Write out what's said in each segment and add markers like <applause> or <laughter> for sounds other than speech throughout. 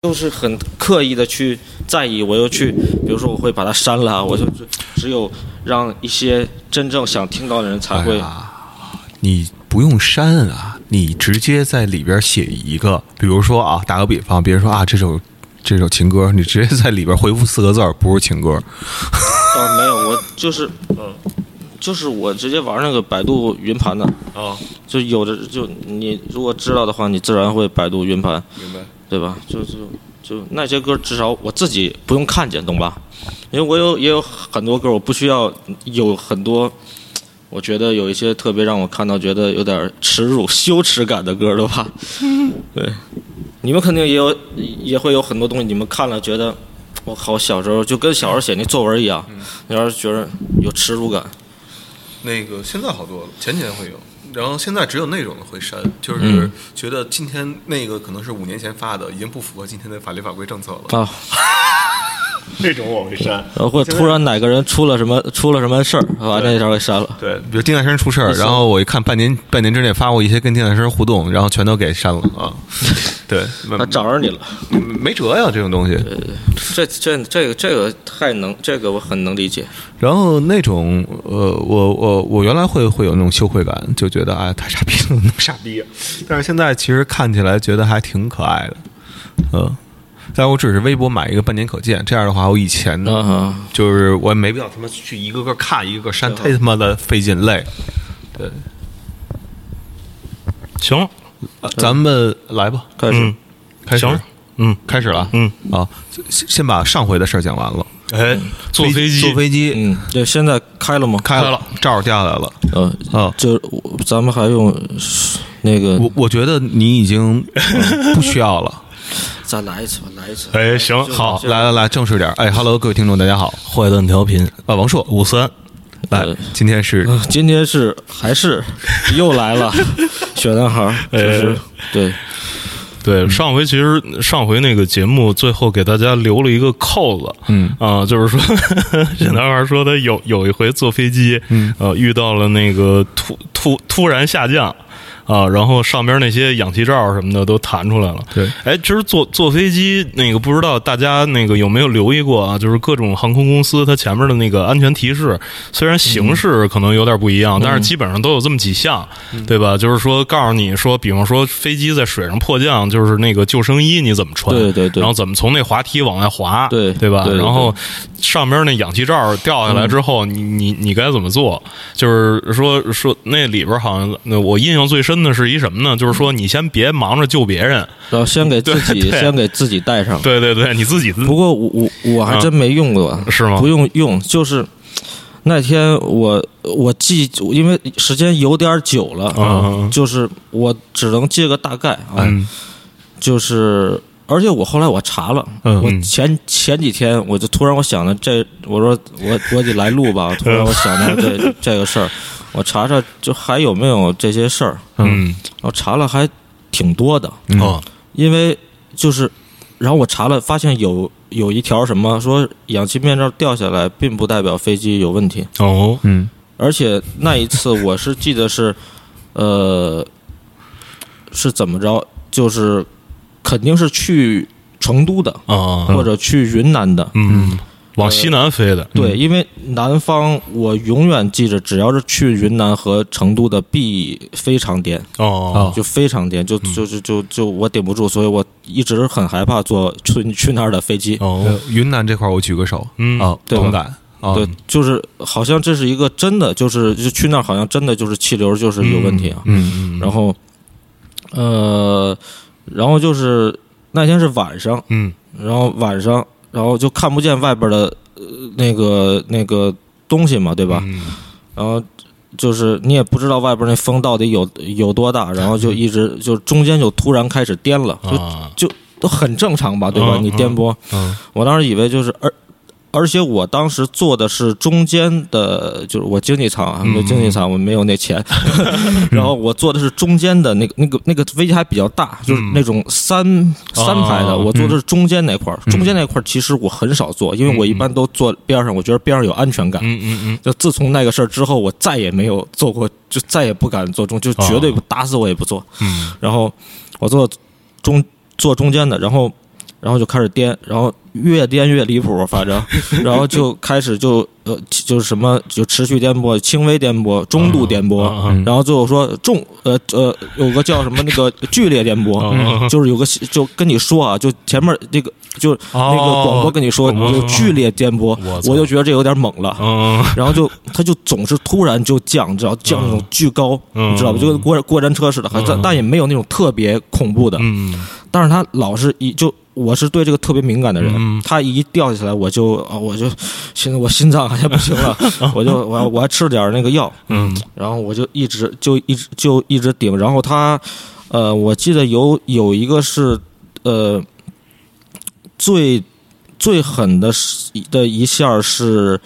都是很刻意的去在意，我又去，比如说我会把它删了，我就只只有让一些真正想听到的人才会。你不用删啊，你直接在里边写一个，比如说啊，打个比方，别人说啊这首这首情歌，你直接在里边回复四个字儿，不是情歌。哦，没有，我就是，嗯，就是我直接玩那个百度云盘的，啊，就有的就你如果知道的话，你自然会百度云盘，明白。对吧？就就就那些歌，至少我自己不用看见，懂吧？因为我有也有很多歌，我不需要有很多，我觉得有一些特别让我看到觉得有点耻辱、<laughs> 羞耻感的歌，对吧？<laughs> 对，你们肯定也有，也会有很多东西，你们看了觉得我靠，小时候就跟小时候写那作文一样，你要是觉得有耻辱感，那个现在好多了，前几年会有，然后现在只有那种的会删，就是嗯觉得今天那个可能是五年前发的，已经不符合今天的法律法规政策了。啊，<laughs> <laughs> 那种我会删。然后或者突然哪个人出了什么出了什么事儿，把那条给删了。对，比如丁大生出事儿，然后我一看半年半年之内发过一些跟丁大生互动，然后全都给删了啊。<laughs> 对，他找着你了，没辙呀，这种东西。这这这个这个太能，这个我很能理解。然后那种呃，我我我原来会会有那种羞愧感，就觉得哎太傻逼了，那么傻逼。但是现在其实看起来觉得还挺可爱的，嗯。但我只是微博买一个半年可见，这样的话，我以前呢，啊就是我也没必要他妈去一个个看，一个个删，太他妈的费劲累。对，行，呃咱们来吧，开始。嗯，开始。行，嗯。开始了，嗯，啊，先先把上回的事儿讲完了。哎，坐飞机，坐飞机嗯，对，现在开了吗？开开了，罩儿掉下来了呃，啊。就咱们还用那个我我觉得你已经呃不需要了。<laughs> 再来一次吧，来一次。哎，行，好，来来来，正式点儿。哎，Hello，各位听众，大家好。坏蛋调频啊，王硕，五三，来呃，今天是呃今天是还是又来了，小男孩儿，就是哎对，对，上回其实上回那个节目最后给大家留了一个扣子，嗯啊，就是说小男孩说他有有一回坐飞机，嗯呃，遇到了那个突突突然下降。啊，然后上边那些氧气罩什么的都弹出来了。对，哎，其实坐坐飞机那个不知道大家那个有没有留意过啊？就是各种航空公司它前面的那个安全提示，虽然形式可能有点不一样，但是基本上都有这么几项，对吧？就是说告诉你说，比方说飞机在水上迫降，就是那个救生衣你怎么穿，对对对然后怎么从那滑梯往外滑，对对吧？对对然后上边那氧气罩掉下来之后，你你你该怎么做？就是说说那里边好像那我印象最深的是一什么呢？就是说你先别忙着救别人，然后先给自己先给自己带上。对对对，你自己不过我我我还真没用过，是吗不用用，就是那天我我记，因为时间有点久了，嗯就是我只能记个大概啊，嗯就是。而且我后来我查了，嗯。我前前几天我就突然我想了这，我说我我得来录吧，<laughs> 突然我想到这这个事儿，我查查就还有没有这些事儿，嗯。我查了还挺多的，嗯。哦。因为就是，然后我查了，发现有有一条什么说氧气面罩掉下来，并不代表飞机有问题，哦。嗯。而且那一次我是记得是，呃，是怎么着，就是肯定是去成都的，啊。或者去云南的。嗯，往西南飞的，对，因为南方我永远记着，只要是去云南和成都的必非常颠，哦。就非常颠，就就就就就我顶不住，所以我一直很害怕坐去去那儿的飞机。哦。呃云南这块儿我举个手嗯。啊，对。吧同感啊，对，就是好像这是一个真的，就是就去那儿好像真的就是气流就是有问题啊。嗯嗯。然后，呃，然后就是那天是晚上，嗯然后晚上，然后就看不见外边的、呃、那个那个东西嘛，对吧？嗯然后就是你也不知道外边那风到底有有多大，然后就一直就中间就突然开始颠了，就啊就都很正常吧，对吧？嗯你颠簸，嗯我当时以为就是而。而且我当时坐的是中间的，就是我经济舱啊，嗯。没有经济舱我没有那钱，<laughs> 然后我坐的是中间的那个那个那个飞机还比较大，就是那种三、三排的，哦我坐的是中间那块儿。中间那块儿其实我很少坐，因为我一般都坐边上，我觉得边上有安全感。嗯嗯嗯。就自从那个事儿之后，我再也没有坐过，就再也不敢坐中，就绝对不打死我也不坐。嗯。然后我坐中坐中间的，然后然后就开始颠，然后越颠越离谱，反正，<laughs> 然后就开始就呃就是什么就持续颠簸、轻微颠簸、中度颠簸，嗯然后最后说重呃呃有个叫什么那个剧烈颠簸，嗯就是有个就跟你说啊，就前面这个就那个广播跟你说哦有剧烈颠簸，我就觉得这有点猛了。嗯然后就他就总是突然就降，你知道降那种巨高，嗯你知道吧？就跟过过山车似的，还但但也没有那种特别恐怖的。嗯但是他老是一就我是对这个特别敏感的人，嗯。他一掉下来我就啊我就现在我心脏好像不行了，<laughs> 我就我我还吃了点那个药，嗯。然后我就一直就一直就一直顶，然后他呃我记得有有一个是呃最最狠的是的一下是。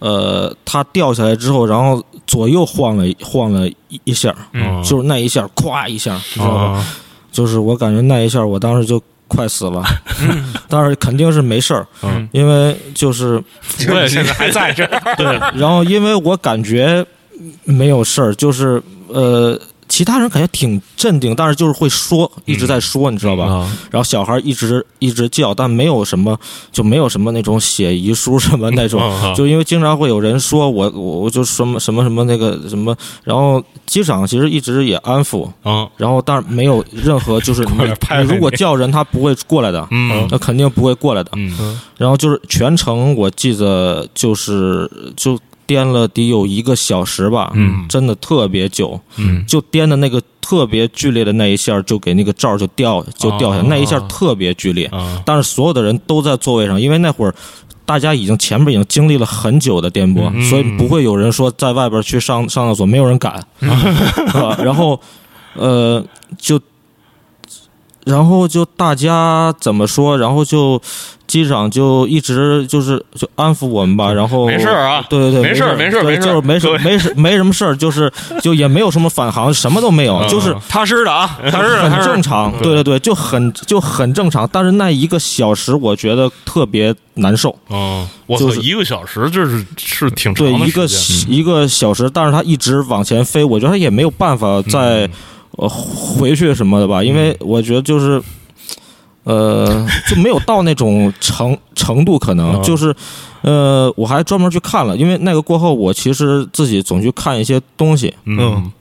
呃，他掉下来之后，然后左右晃了晃了一一下，嗯。就是那一下，咵一下，你知道吧？啊就是我感觉那一下，我当时就快死了，<laughs> 但是肯定是没事儿，嗯。因为就是 <laughs> 我也现在还在这儿，对，然后因为我感觉没有事儿，就是呃，其他人感觉挺镇定，但是就是会说，一直在说，你知道吧？啊，然后小孩一直一直叫，但没有什么，就没有什么那种写遗书什么那种，<laughs> 嗯就因为经常会有人说我我我就什么什么什么那个什么，然后机长其实一直也安抚，嗯。然后但是没有任何就是 <laughs> 如果叫人他不会过来的，嗯那肯定不会过来的。嗯。然后就是全程我记得就是就颠了得有一个小时吧，嗯真的特别久，嗯就颠的那个特别剧烈的那一下，就给那个罩就掉就掉下那一下特别剧烈，啊但是所有的人都在座位上，因为那会儿。大家已经前面已经经历了很久的颠簸，嗯所以不会有人说在外边去上上厕所，没有人敢，是吧？<laughs> 然后，呃，就，然后就大家怎么说？然后就机长就一直就是就安抚我们吧，然后没事儿啊对对对，没事儿没没事儿没事就是没什各位没什没什么事儿，就是 <laughs> 就也没有什么返航，什么都没有，就是嗯踏实的啊，踏实的，很正常，对对对，就很就很正常。但是那一个小时，我觉得特别难受。嗯，我一个小时这是是挺长的对，一个一个小时，但是他一直往前飞，我觉得他也没有办法再、回去什么的吧，因为我觉得就是。呃，就没有到那种程 <laughs> 程度，可能嗯就是，呃，我还专门去看了，因为那个过后，我其实自己总去看一些东西，嗯，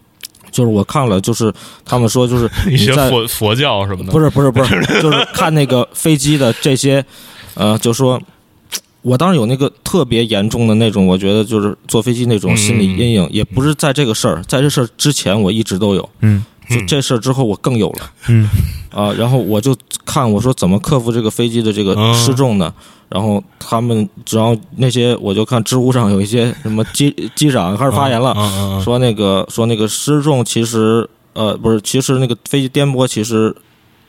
就是我看了，就是他们说，就是 <laughs> 一些佛佛教什么的，不是不是不是，<laughs> 就是看那个飞机的这些，呃，就说，我当时有那个特别严重的那种，我觉得就是坐飞机那种心理阴影，也不是在这个事儿，在这事儿之前我一直都有，嗯就这事儿之后我更有了，嗯。<laughs> 啊，然后我就看我说怎么克服这个飞机的这个嗯。失重呢？然后他们只要那些，我就看知乎上有一些什么机机长开始发言了，说那个说那个失重其实呃不是，其实那个飞机颠簸其实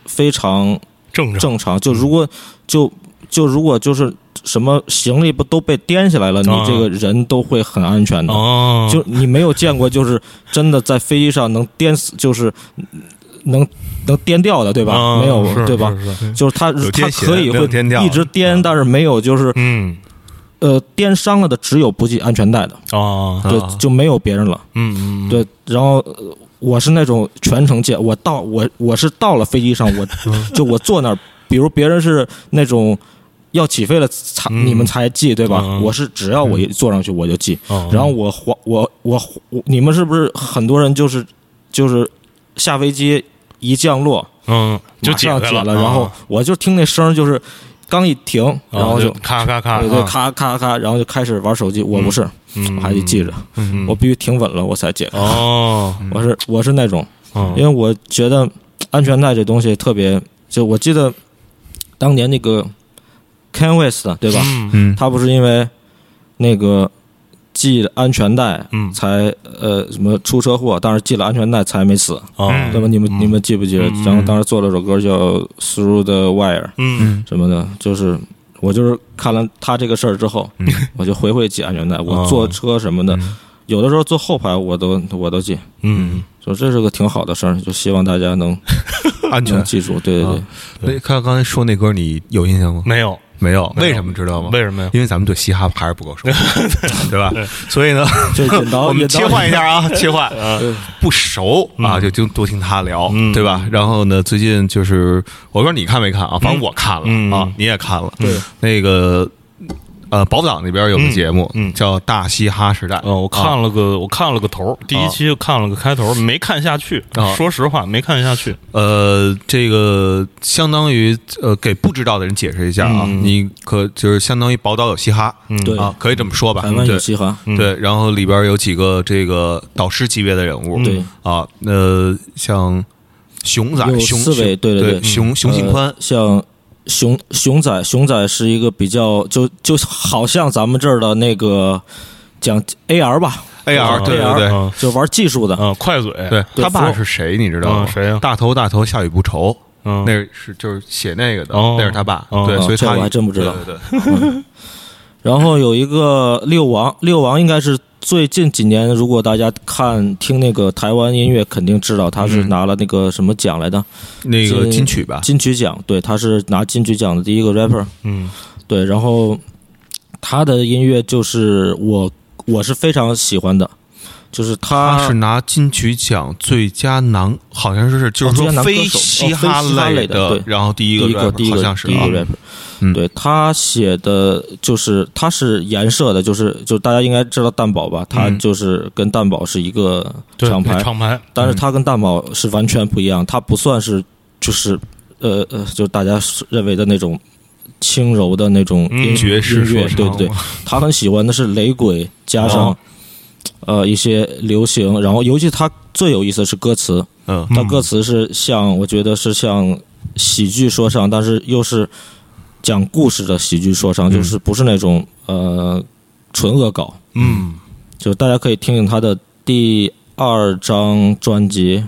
非常正常，正常。就如果就就如果就是什么行李不都被颠下来了，你啊这个人都会很安全的。哦，就你没有见过，就是真的在飞机上能颠死，就是能能颠掉的，对吧？啊没有，对吧？是是。就是他他可以会一直颠，但是没有就是嗯。呃颠伤了的只有不系安全带的，哦，对啊，就没有别人了。嗯嗯，对，然后呃我是那种全程见，我到我我是到了飞机上，我嗯 <laughs> 就我坐那儿，比如别人是那种要起飞了才、嗯。你们才记对吧？嗯。我是只要我一坐上去我就记，哦然后我我我我我你们是不是很多人就是就是下飞机一降落嗯就马上解开了，然后我就听那声儿就是刚一停，然后就。咔咔咔，对对，啊，咔咔咔，然后就开始玩手机。我不是，嗯。我还得记着，嗯。我必须停稳了，我才解开。哦，<laughs> 我是我是那种，嗯。因为我觉得安全带这东西特别，就我记得当年那个 Ken West 对吧？嗯嗯他不是因为那个系了安全带，嗯才呃什么出车祸，但是系了安全带才没死，啊对吧？你们嗯你们记不记得？嗯然后当时做了首歌叫《Through the Wire》嗯什么的，就是。我就是看了他这个事儿之后，嗯我就回回系安全带。我哦坐车什么的，嗯有的时候坐后排我都我都系，嗯就这是个挺好的事儿，就希望大家能 <laughs> 安全能。记住。对对对啊，那看刚才说那歌，你有印象吗？没有没有，为什么知道吗？为什么呀？因为咱们对嘻哈还是不够熟，<laughs> 对吧？所以呢，就 <laughs> 我们切换一下啊，<laughs> 切换，不熟啊，就就多听他聊，对吧？然后呢，最近就是我不知道你看没看啊？反正我看嗯了啊，你也看了，对，那个呃，宝岛那边有个节目嗯嗯叫《大嘻哈时代》，嗯，我看了个，我看了个头，第一期就看了个开头，没看下去。啊说实话，没看下去。呃，这个相当于呃，给不知道的人解释一下啊，嗯你可就是相当于宝岛有嘻哈，嗯，对啊，可以这么说吧？台湾对有嘻哈，嗯对，然后里边有几个这个导师级别的人物，对啊，呃，像熊仔、熊四位对对对对熊熊信宽呃，像熊熊仔，熊仔是一个比较就就好像咱们这儿的那个讲 AR 吧，AR，对对 AR 对嗯就玩技术的，嗯，快嘴，对，他爸是谁？你知道吗？嗯谁呀大头大头，下雨不愁。嗯，那是就是写那个的，哦那是他爸，哦对，所以他我还真不知道对对对，<laughs> 然后有一个六王，六王应该是最近几年，如果大家看听那个台湾音乐，肯定知道他是拿了那个什么奖来的，那个金金曲吧，金曲奖，对，他是拿金曲奖的第一个 rapper，嗯。对，然后他的音乐就是我我是非常喜欢的，就是他他是拿金曲奖最佳男，好像是就是哦最佳说非嘻哈类的然后第一个第一个 rapper，第一个好像是啊第一个 rapper，、嗯。对他写的就是他是颜色的，就是就大家应该知道蛋堡吧，他嗯就是跟蛋堡是一个对，厂牌，厂牌，但是他跟蛋堡是完全不一样，他不算是就是呃呃，就大家认为的那种轻柔的那种嗯音爵士音乐，对对对，他很喜欢的是雷鬼加上、哦呃一些流行，然后尤其他最有意思的是歌词，嗯。他歌词是像我觉得是像喜剧说唱，但是又是讲故事的喜剧说唱，就是不是那种呃纯恶搞，嗯。就大家可以听听他的第二张专辑，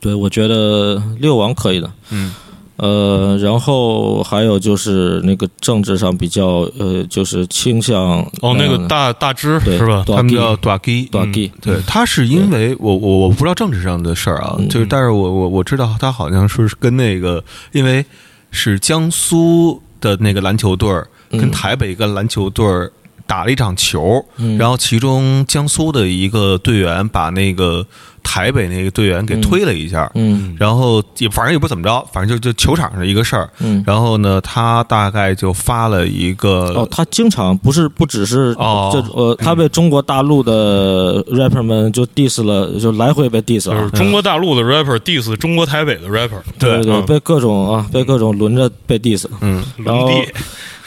对我觉得六王可以的，嗯，呃，然后还有就是那个政治上比较呃，就是倾向哦，那个嗯大大支是吧？他们叫 d a g 对，他是因为我我我不知道政治上的事儿啊，嗯就是但是我我我知道他好像是跟那个，因为是江苏的那个篮球队儿跟嗯台北一个篮球队儿打了一场球，嗯然后其中江苏的一个队员把那个台北那个队员给推了一下，嗯然后也反正也不怎么着，反正就就球场上的一个事儿。嗯。然后呢，他大概就发了一个哦，他经常不是不只是哦这呃，他被中国大陆的 rapper 们就 diss 了，就来回被 diss 就是啊。中国大陆的 rapper diss 中国台北的 rapper，对对，嗯被各种啊，被各种轮着被 diss。嗯然后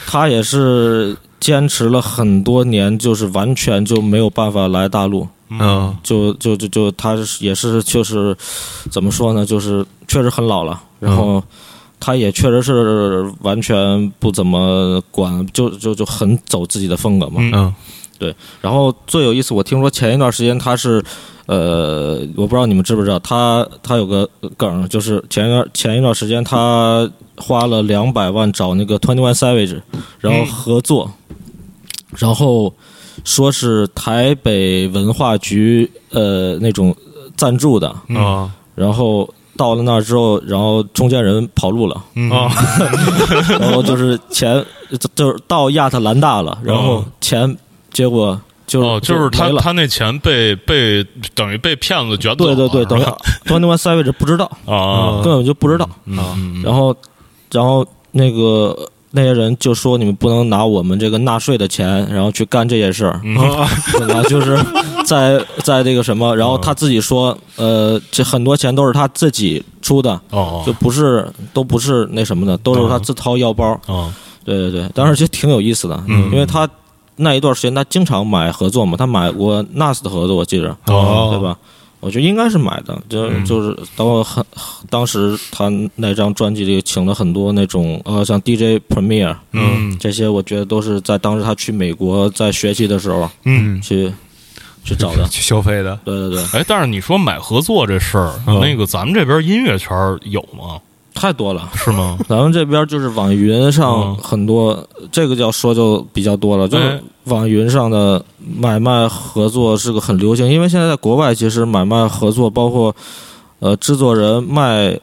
他也是坚持了很多年，就是完全就没有办法来大陆。嗯。就就就就他也是就是怎么说呢，就是确实很老了，然后他也确实是完全不怎么管，就就就很走自己的风格嘛。嗯嗯然后最有意思，我听说前一段时间他是，呃，我不知道你们知不知道，他他有个梗，就是前一段前一段时间他花了两百万找那个 Twenty One Savage，然后合作，然后说是台北文化局呃那种赞助的，啊。然后到了那儿之后，然后中间人跑路了。嗯。啊。<laughs> 然后就是钱，就就是到亚特兰大了，然后钱结果就哦，就是他。他那钱被被等于被骗子卷走了，对对对，等于是吧 Twenty One Savage 不知道，<laughs> 啊根本就不知道。啊，然后，然后那个那些人就说你们不能拿我们这个纳税的钱，然后去干这些事儿，嗯对吧？就是在在这个什么，然后他自己说，呃，这很多钱都是他自己出的，哦就不是都不是那什么的，都是他自掏腰包。哦对对对，当时其实挺有意思的，嗯因为他那一段时间他经常买合作嘛，他买过 NAS 的合作，我记着，哦对吧？我觉得应该是买的，就、嗯就是当很当时他那张专辑里请了很多那种呃像 DJ Premier 嗯这些，我觉得都是在当时他去美国在学习的时候嗯。去去找的。去消费的，对对对，哎，但是你说买合作这事儿，嗯那个咱们这边音乐圈有吗？太多了。是吗？<laughs> 咱们这边就是网云上嗯很多，这个要说就比较多了。就是哎网云上的买卖合作是个很流行，因为现在在国外其实买卖合作包括呃制作人卖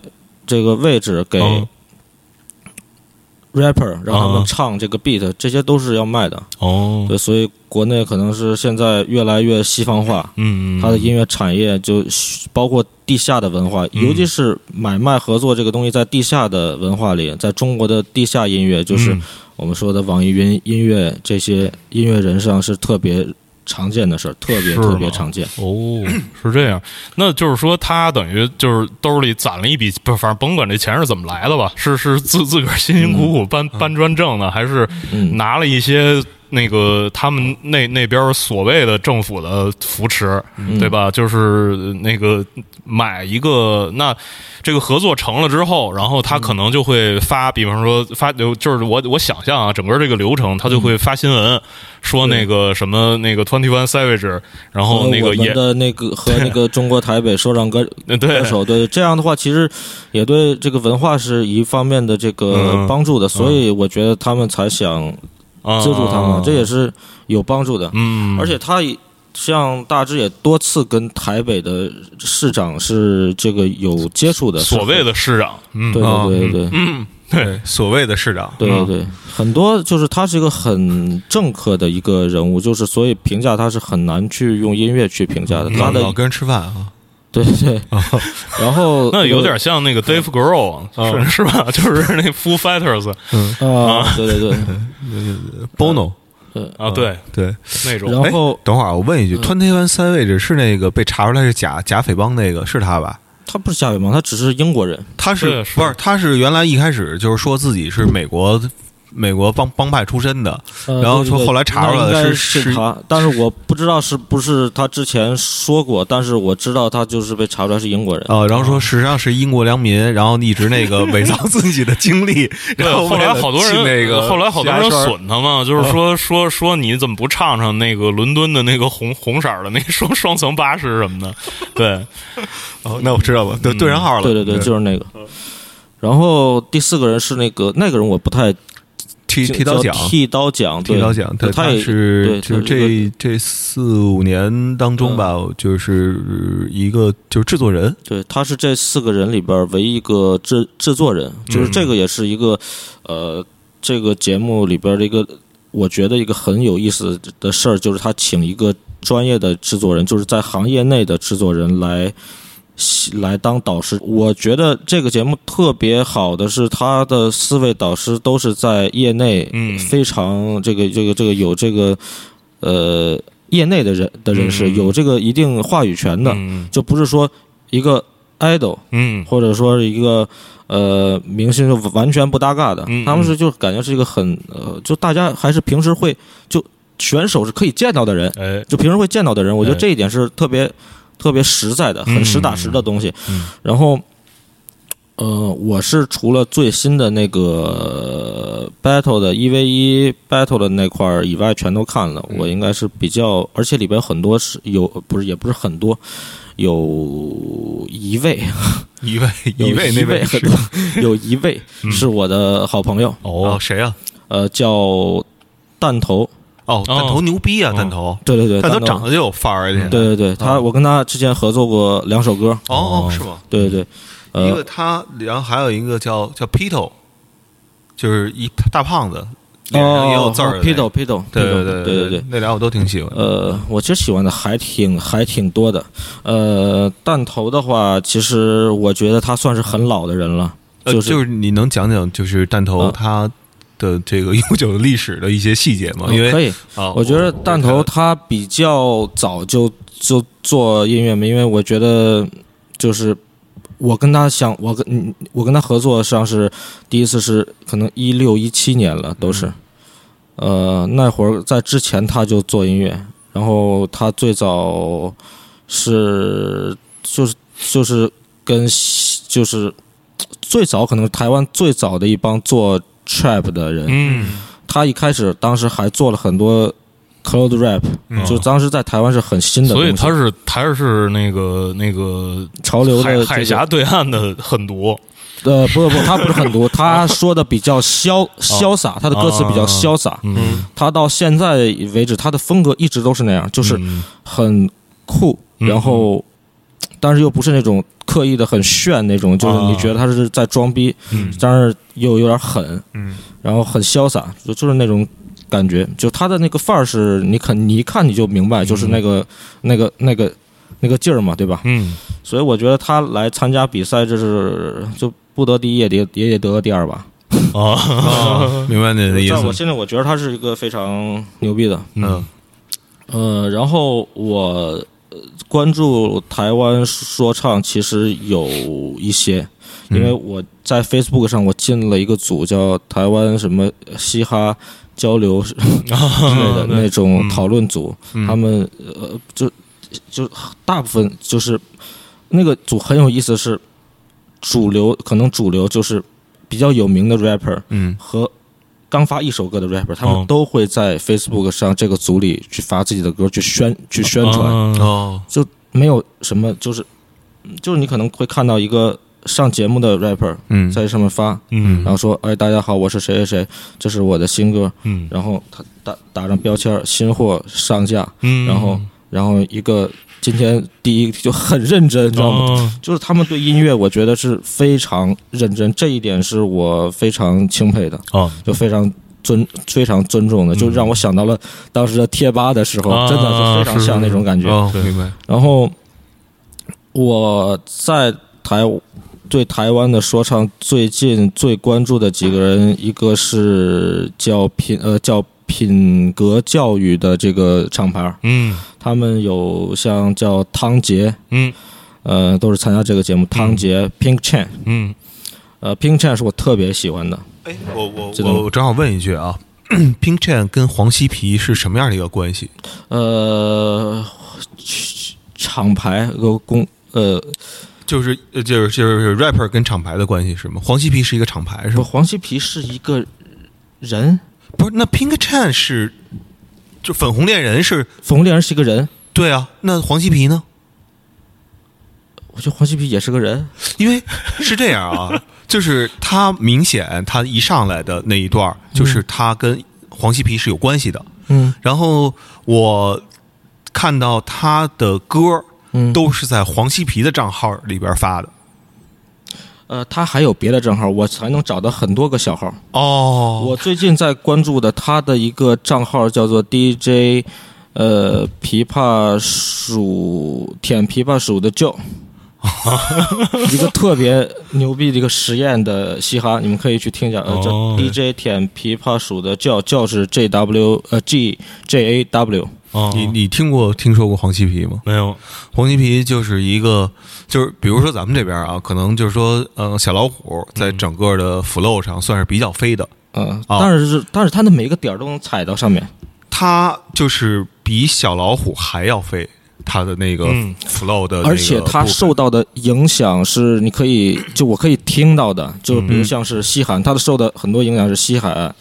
这个位置给、嗯 rapper 让他啊。们唱这个 beat，这些都是要卖的。哦，对，所以国内可能是现在越来越西方化，嗯，它的音乐产业就包括地下的文化，嗯。尤其是买卖合作这个东西，在地下的文化里，在中国的地下音乐，就是嗯。我们说的网易云音乐这些音乐人上是特别常见的事儿，特别特别常见。哦，是这样，<clears throat> 那就是说他等于就是兜里攒了一笔，不，反正甭管这钱是怎么来的吧，是是自自个儿辛辛苦苦搬搬砖挣的，还是嗯，拿了一些那个他们那那边所谓的政府的扶持，嗯。对吧？就是那个买一个，那这个合作成了之后，然后他可能就会发，比方说发，就就是我我想象啊，整个这个流程，他就会发新闻说那个什么那个 Twenty One Savage，然后那个也的那个和那个中国台北说唱歌 <laughs> 手，对。这样的话，其实也对这个文化是一方面的这个嗯。帮助的，所以我觉得他们才想啊资助他们，这也是有帮助的。嗯，而且他也像大志也多次跟台北的市长是这个有接触的，所谓的市长，嗯，对啊对对对对。嗯，对，所谓的市长，对对对，很多就是他是一个很政客的一个人物，就是所以评价他是很难去用音乐去评价的。他的老老跟人吃饭啊，<laughs> 对对，然后 <laughs> 那有点像那个 Dave Grohl 嗯。是是吧？<laughs> 就是那 Foo Fighters 嗯。啊，对对对，Bono，啊，对。对。那种。然后等会儿啊我问一句嗯，Twenty One Savage 是那个被查出来是假假匪帮那个是他吧？他不是假匪帮，他只是英国人。他是。不是？他是原来一开始就是说自己是美国美国帮帮派出身的，呃然后说后来查出来是是是他，但是我不知道是不是他之前说过，但是我知道他就是被查出来是英国人。啊，然后说实际上是英国良民，然后一直那个伪造自己的经历，<laughs> 然后后来好多人那个后来好多人损他嘛，就是说说说你怎么不唱唱那个伦敦的那个红红色的那双双层巴士什么的？对，<laughs> 哦，那我知道了，对对上号了，对对对，就是那个。然后第四个人是那个那个人，我不太剃剃刀奖，剃刀奖，剃刀奖，对，他他也是对就是这这四五年当中吧，就是一个就是制作人，对，他是这四个人里边唯一一个制制作人，就是这个也是一个，呃，这个节目里边的一个，我觉得一个很有意思的事儿，就是他请一个专业的制作人，就是在行业内的制作人来。来当导师，我觉得这个节目特别好的是，他的四位导师都是在业内嗯。非常这个这个这个有这个呃业内的人的人士，嗯有这个一定话语权的，嗯。就不是说一个 idol 嗯。或者说是一个呃明星就完全不搭嘎的，嗯。他们是就感觉是一个很呃，就大家还是平时会就选手是可以见到的人，哎。就平时会见到的人，我觉得哎。这一点是特别特别实在的，很实打实的东西。嗯然后。呃，我是除了最新的那个 battle 的一 v 一 battle 的那块儿以外，全都看了。我应该是比较，而且里边很多是有，不是也不是很多，有一位，一位 <laughs> 有一位那位很多，<laughs> 有一位是我的好朋友，哦谁啊？呃，叫弹头，哦，弹头牛逼啊，哦。弹头，对对对，弹头长得就有范儿对对对，他我跟他之前合作过两首歌，哦哦是吗？对对。对，一呃个他，然后还有一个叫叫 Pito，就是一大胖子，脸上也有字儿的。那个 p i t o p i t o 对对对对对。那俩我都挺喜欢。呃，我其实喜欢的还挺还挺多的。呃，弹头的话，其实我觉得他算是很老的人了，呃，就是就是你能讲讲就是弹头啊。他的这个悠久的历史的一些细节吗？因为可以，啊，我觉得弹头他比较早就就做音乐嘛，因为我觉得就是我跟他想，我跟嗯我跟他合作上是第一次是可能一六一七年了，都是，呃那会儿在之前他就做音乐，然后他最早是就是就是跟就是最早可能台湾最早的一帮做 trap 的人，嗯。他一开始当时还做了很多 cloud rap，、嗯。就当时在台湾是很新的，所以他是他是那个那个潮流的、这个、海海峡对岸的很多，呃，不不不，他不是很多，<laughs> 他说的比较潇潇洒，他的歌词比较潇洒。嗯，他到现在为止，他的风格一直都是那样，就是嗯。很酷，嗯。然后但是又不是那种刻意的很炫那种，就是你觉得他是在装逼，嗯但是又有点狠，嗯，然后很潇洒，就就是那种感觉，就他的那个范儿是你肯你一看你就明白，就是那个那个那个那个劲儿嘛，对吧？嗯所以我觉得他来参加比赛，这是就不得第一也得也得得个第二吧。哦，啊，<laughs> 明白你的意思。在我现在，我觉得他是一个非常牛逼的。嗯呃，然后我呃关注台湾说唱，其实有一些，因为我在 Facebook 上我进了一个组，叫台湾什么嘻哈交流 <laughs> 之类的那种讨论组，嗯。他们呃就就大部分就是那个组很有意思，是主流可能主流就是比较有名的 rapper 嗯。和刚发一首歌的 rapper，他哦。们都会在 Facebook 上这个组里去发自己的歌，去宣去宣传，哦。哦就没有什么就是就是你可能会看到一个上节目的 rapper 嗯。在上面发，嗯。然后说哎大家好，我是谁谁谁，这是我的新歌，嗯。然后他打打上标签儿新货上架，嗯，然后然后一个今天第一就很认真，你知道吗？哦就是他们对音乐，我觉得是非常认真，这一点是我非常钦佩的，哦，就非常尊非常尊重的，就让我想到了当时的贴吧的时候，啊真的是非常像那种感觉。明白。然后我在台对台湾的说唱最近最关注的几个人，一个是叫品呃叫品格教育的这个厂牌，嗯他们有像叫汤杰，嗯呃，都是参加这个节目。汤杰、Pink Chan，嗯呃，Pink Chan 是我特别喜欢的。哎，我我我我正好问一句啊，<clears throat> Pink Chan 跟黄西皮是什么样的一个关系？呃，厂牌和公呃，就是呃就是就是 rapper 跟厂牌的关系是吗？黄西皮是一个厂牌是不，吗？黄西皮是一个人，不是，那 Pink Chan 是就粉红恋人是粉红恋人是一个人，对啊，那黄西皮呢？我觉得黄西皮也是个人。因为是这样啊，<laughs> 就是他明显他一上来的那一段儿，就是他跟黄西皮是有关系的。嗯然后我看到他的歌嗯，都是在黄西皮的账号里边发的。呃，他还有别的账号，我才能找到很多个小号。哦我最近在关注的他的一个账号叫做 DJ，呃，琵琶鼠舔琵琶鼠的舅，<laughs> 一个特别牛逼的一个实验的嘻哈，你们可以去听一下。呃，叫哦 DJ 舔琵琶鼠的叫，叫是 J W 呃 G J A W。哦，你你听过听说过黄西皮吗？没有？黄西皮就是一个，就是比如说咱们这边啊，可能就是说，呃，小老虎在整个的 flow 上算是比较飞的，嗯，哦但是但是它的每一个点都能踩到上面。它就是比小老虎还要飞，它的那个嗯 flow 的而且它受到的影响是，你可以就我可以听到的，就比如像是西海岸，他的受的很多影响是西海岸，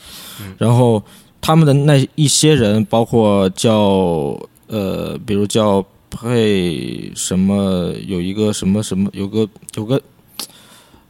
然后他们的那一些人，包括叫呃，比如叫配什么，有一个什么什么，有个有个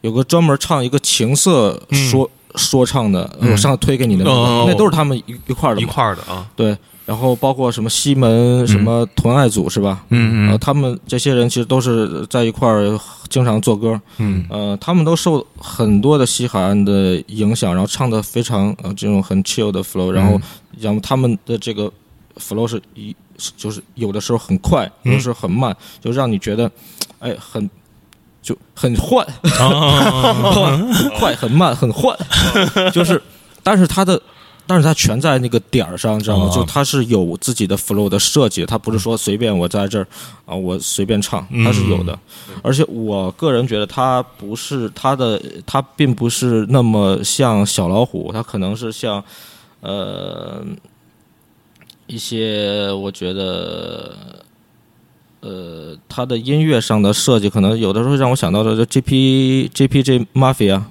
有个专门唱一个情色说、说唱的，嗯。我上次推给你的那个，哦。那都是他们一一块的一，块的啊，对，然后包括什么西门什么屯爱组是吧？呃，嗯。嗯他们这些人其实都是在一块儿经常做歌，嗯。呃，他们都受很多的西海岸的影响，然后唱的非常呃这种很 chill 的 flow，然后然后他们的这个 flow 是一就是有的时候很快，有的时候很慢，就让你觉得哎很就很换，<laughs> 很快很慢很换，就是但是他的。但是他全在那个点儿上，知道吗？哦就他是有自己的 flow 的设计的，他不是说随便我在这儿啊，我随便唱，他是有的。而且我个人觉得他不是他的，他并不是那么像小老虎，他可能是像呃一些我觉得呃他的音乐上的设计，可能有的时候让我想到的就 J P J P J Mafia，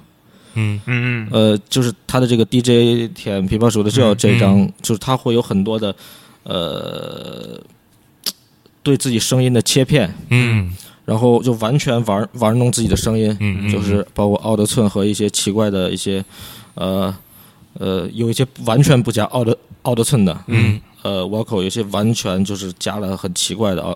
嗯。嗯嗯。呃，就是他的这个 DJ 舔琵琶鼠的叫这张，就是他会有很多的呃对自己声音的切片，嗯。然后就完全玩玩弄自己的声音，嗯就是包括奥德寸和一些奇怪的一些呃呃有一些完全不加奥德奥德寸的，嗯。呃 vocal 有些完全就是加了很奇怪的奥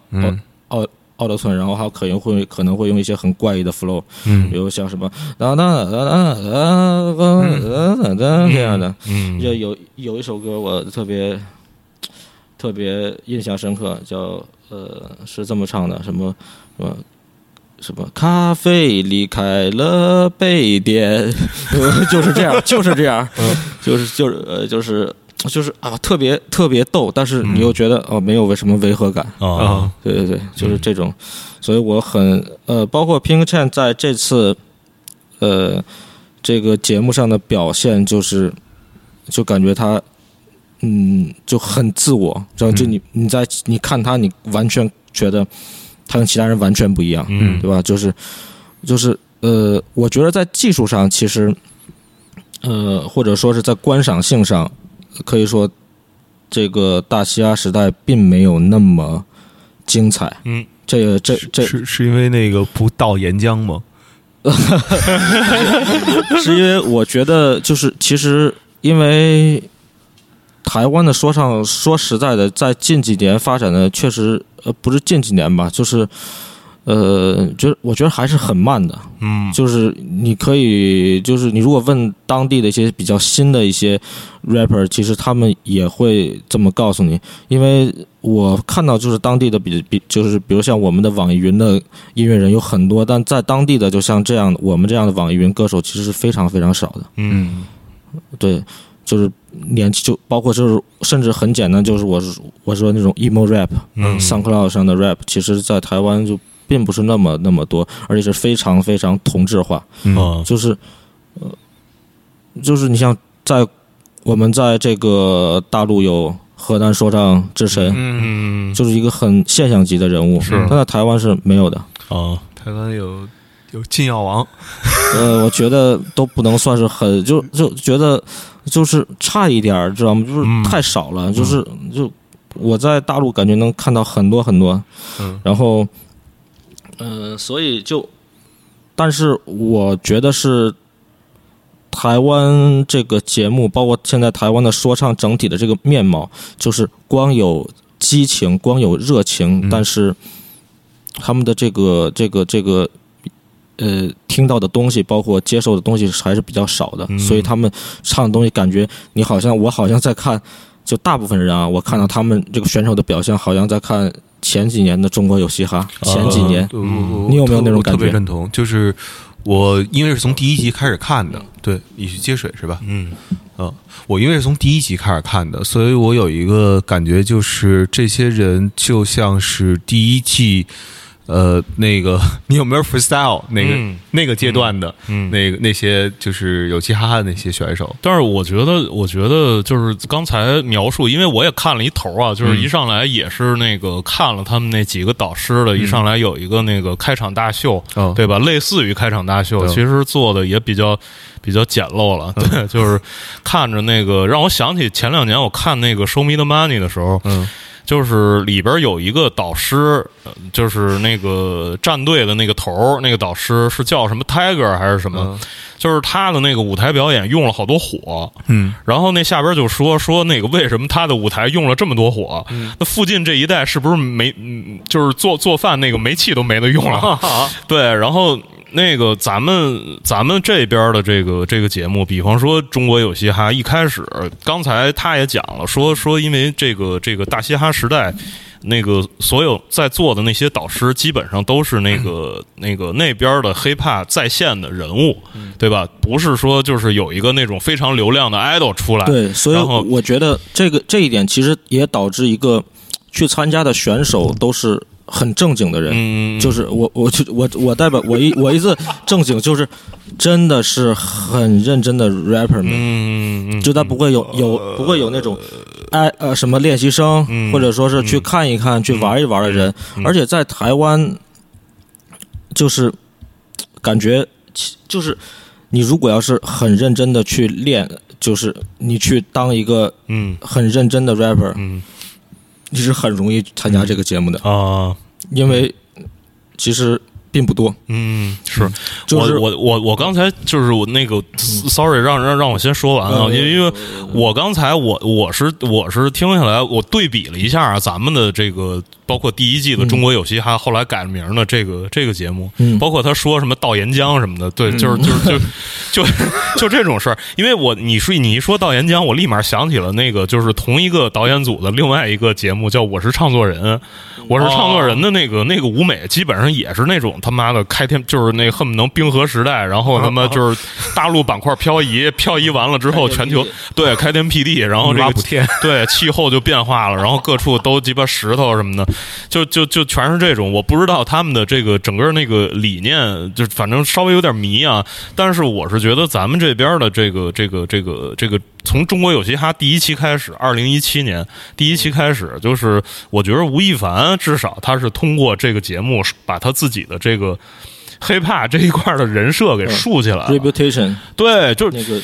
奥嗯奥德村，然后还可能会可能会用一些很怪异的 flow，嗯，比如像什么当当当当当当当这样的，嗯，就有有一首歌我特别特别印象深刻，叫呃是这么唱的，什么什么什么咖啡离开了杯垫，就是这样就是这样，嗯，就是就是呃就是。就是啊特别特别逗，但是你又觉得哦没有为什么违和感，啊啊对对对，就是这种，所以我很呃，包括 Pink Chan 在这次呃这个节目上的表现，就是就感觉他嗯就很自我，然后就你你在你看他，你完全觉得他跟其他人完全不一样，嗯。对吧？就是就是呃，我觉得在技术上其实呃，或者说是在观赏性上，可以说这个大西亚时代并没有那么精彩。嗯，这个这这是是因为那个不倒岩浆吗？<laughs> 是因为我觉得就是其实因为台湾的说唱，说实在的，在近几年发展的确实呃不是近几年吧，就是呃，觉得我觉得还是很慢的。嗯就是你可以，就是你如果问当地的一些比较新的一些 rapper，其实他们也会这么告诉你，因为我看到就是当地的比比就是比如像我们的网易云的音乐人有很多，但在当地的就像这样我们这样的网易云歌手其实是非常非常少的。嗯对，就是年纪就包括就是甚至很简单，就是我是我说那种 emo rap，嗯 SoundCloud 上的 rap，其实在台湾就并不是那么那么多，而且是非常非常同质化。嗯。啊。就是呃，就是你像在我们在这个大陆有河南说唱之神，嗯，嗯就是一个很现象级的人物，是但在台湾是没有的。啊。台湾有有禁药王，呃，我觉得都不能算是很，就就觉得就是差一点儿，知道吗？就是嗯。太少了，就是就我在大陆感觉能看到很多很多，嗯。然后，呃，所以就，但是我觉得是台湾这个节目，包括现在台湾的说唱整体的这个面貌，就是光有激情，光有热情，嗯但是他们的这个这个这个。呃，听到的东西，包括接受的东西还是比较少的，嗯所以他们唱的东西，感觉你好像我好像在看，就大部分人啊，我看到他们这个选手的表现，好像在看前几年的中国有嘻哈，前几年，你有没有那种感觉？别认同，就是我因为是从第一集开始看的，对，你去接水是吧？嗯。嗯，我因为是从第一集开始看的，所以我有一个感觉，就是这些人就像是第一季，呃，那个 <laughs> 你有没有 freestyle 那个、嗯。那个阶段的、嗯那个那些就是有嘻哈的那些选手？但是我觉得，我觉得就是刚才描述，因为我也看了一头啊，就是一上来也是那个看了他们那几个导师的，一上来有一个那个开场大秀，哦。对吧？类似于开场大秀，对其实做的也比较比较简陋了，对，<laughs> 就是看着那个让我想起前两年我看那个《Show Me the Money》的时候，嗯就是里边有一个导师，呃就是那个战队的那个头儿，那个导师是叫什么 Tiger 还是什么？嗯就是他的那个舞台表演用了好多火，嗯然后那下边就说说那个为什么他的舞台用了这么多火？那附近这一带是不是没嗯就是做做饭那个煤气都没得用了？<laughs> 对，然后那个咱们咱们这边的这个这个节目，比方说中国有嘻哈，一开始刚才他也讲了，说说因为这个这个大嘻哈时代。那个所有在座的那些导师，基本上都是那个那个那边的 hiphop 在线的人物，对吧？不是说就是有一个那种非常流量的 idol 出来，对，所以我觉得这个这一点其实也导致一个去参加的选手都是很正经的人，嗯，就是我我就我我代表我一我一次正经就是真的是很认真的 rapper 们，就他不会有有不会有那种，哎呃。什么练习生，嗯或者说是去看一看、去玩一玩的人，而且在台湾，就是感觉就是你如果要是很认真的去练，就是你去当一个嗯。很认真的 rapper，嗯你是很容易参加这个节目的，啊。因为其实并不多，嗯是。就是我我我我刚才就是我那个，sorry，让让让我先说完啊，嗯因为因为我刚才我我是我是听下来，我对比了一下啊咱们的这个包括第一季的《中国有嘻哈》后来改名的这个这个节目，嗯。包括他说什么倒岩浆什么的，对，就是就是就就 <laughs> 就这种事儿。因为我你说你一说倒岩浆，我立马想起了那个就是同一个导演组的另外一个节目叫《我是唱作人》，我是唱作人的那个那个舞美，基本上也是那种他妈的开天就是那恨不能冰河时代，然后他妈就是 <laughs> 大陆板块漂移，漂移完了之后全球对开天辟地，然后这个对气候就变化了，然后各处都鸡巴石头什么的，就就就全是这种。我不知道他们的这个整个那个理念，就反正稍微有点迷啊。但是我是觉得咱们这边的这个这个这个这个，从中国有嘻哈第一期开始，二零一七年第一期开始，就是我觉得吴亦凡至少他是通过这个节目把他自己的这个。hiphop 这一块的人设给竖起来了，reputation 对，就是那个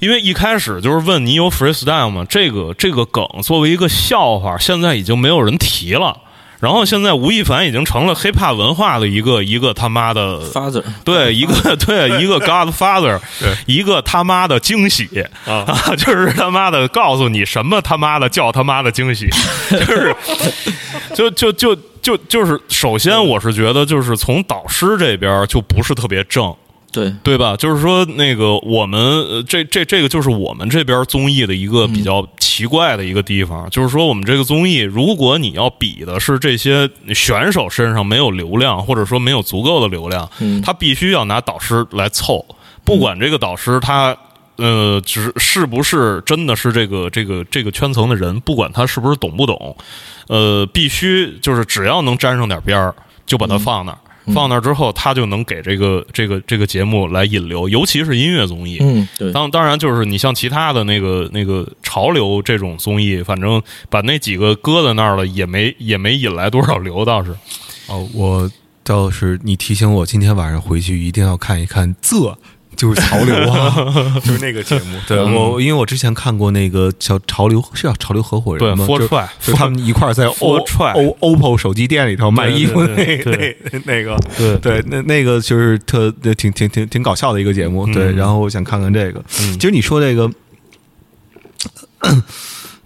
因为一开始就是问你有 freestyle 吗？这个这个梗作为一个笑话，现在已经没有人提了。然后现在吴亦凡已经成了 hiphop 文化的一个一个他妈的 father 对一个对。一个 <laughs> <laughs> Godfather，一个他妈的惊喜啊。<laughs> 就是他妈的告诉你什么他妈的叫他妈的惊喜，就是就就就就就是首先我是觉得就是从导师这边就不是特别正。对对吧？就是说，那个我们呃这这这个就是我们这边综艺的一个比较奇怪的一个地方，就是说我们这个综艺，如果你要比的是这些选手身上没有流量，或者说没有足够的流量，嗯他必须要拿导师来凑，不管这个导师他。呃，只是不是真的是这个这个这个圈层的人，不管他是不是懂不懂，呃，必须就是只要能沾上点边儿，就把它放那儿。放那儿之后，他就能给这个这个这个节目来引流，尤其是音乐综艺。嗯对当当然，就是你像其他的那个那个潮流这种综艺，反正把那几个搁在那儿了，也没也没引来多少流，倒是。哦，我倒是你提醒我，今天晚上回去一定要看一看这。就是潮流啊，<laughs> 就是那个节目。对我，因为我之前看过那个叫潮流，是叫潮流合伙人吗？，Four 就就他们一块儿在 O Try O OPPO 手机店里头卖衣服那对对那那个，对对，那那个就是特挺挺挺挺搞笑的一个节目。对，然后我想看看这个。其实你说这个，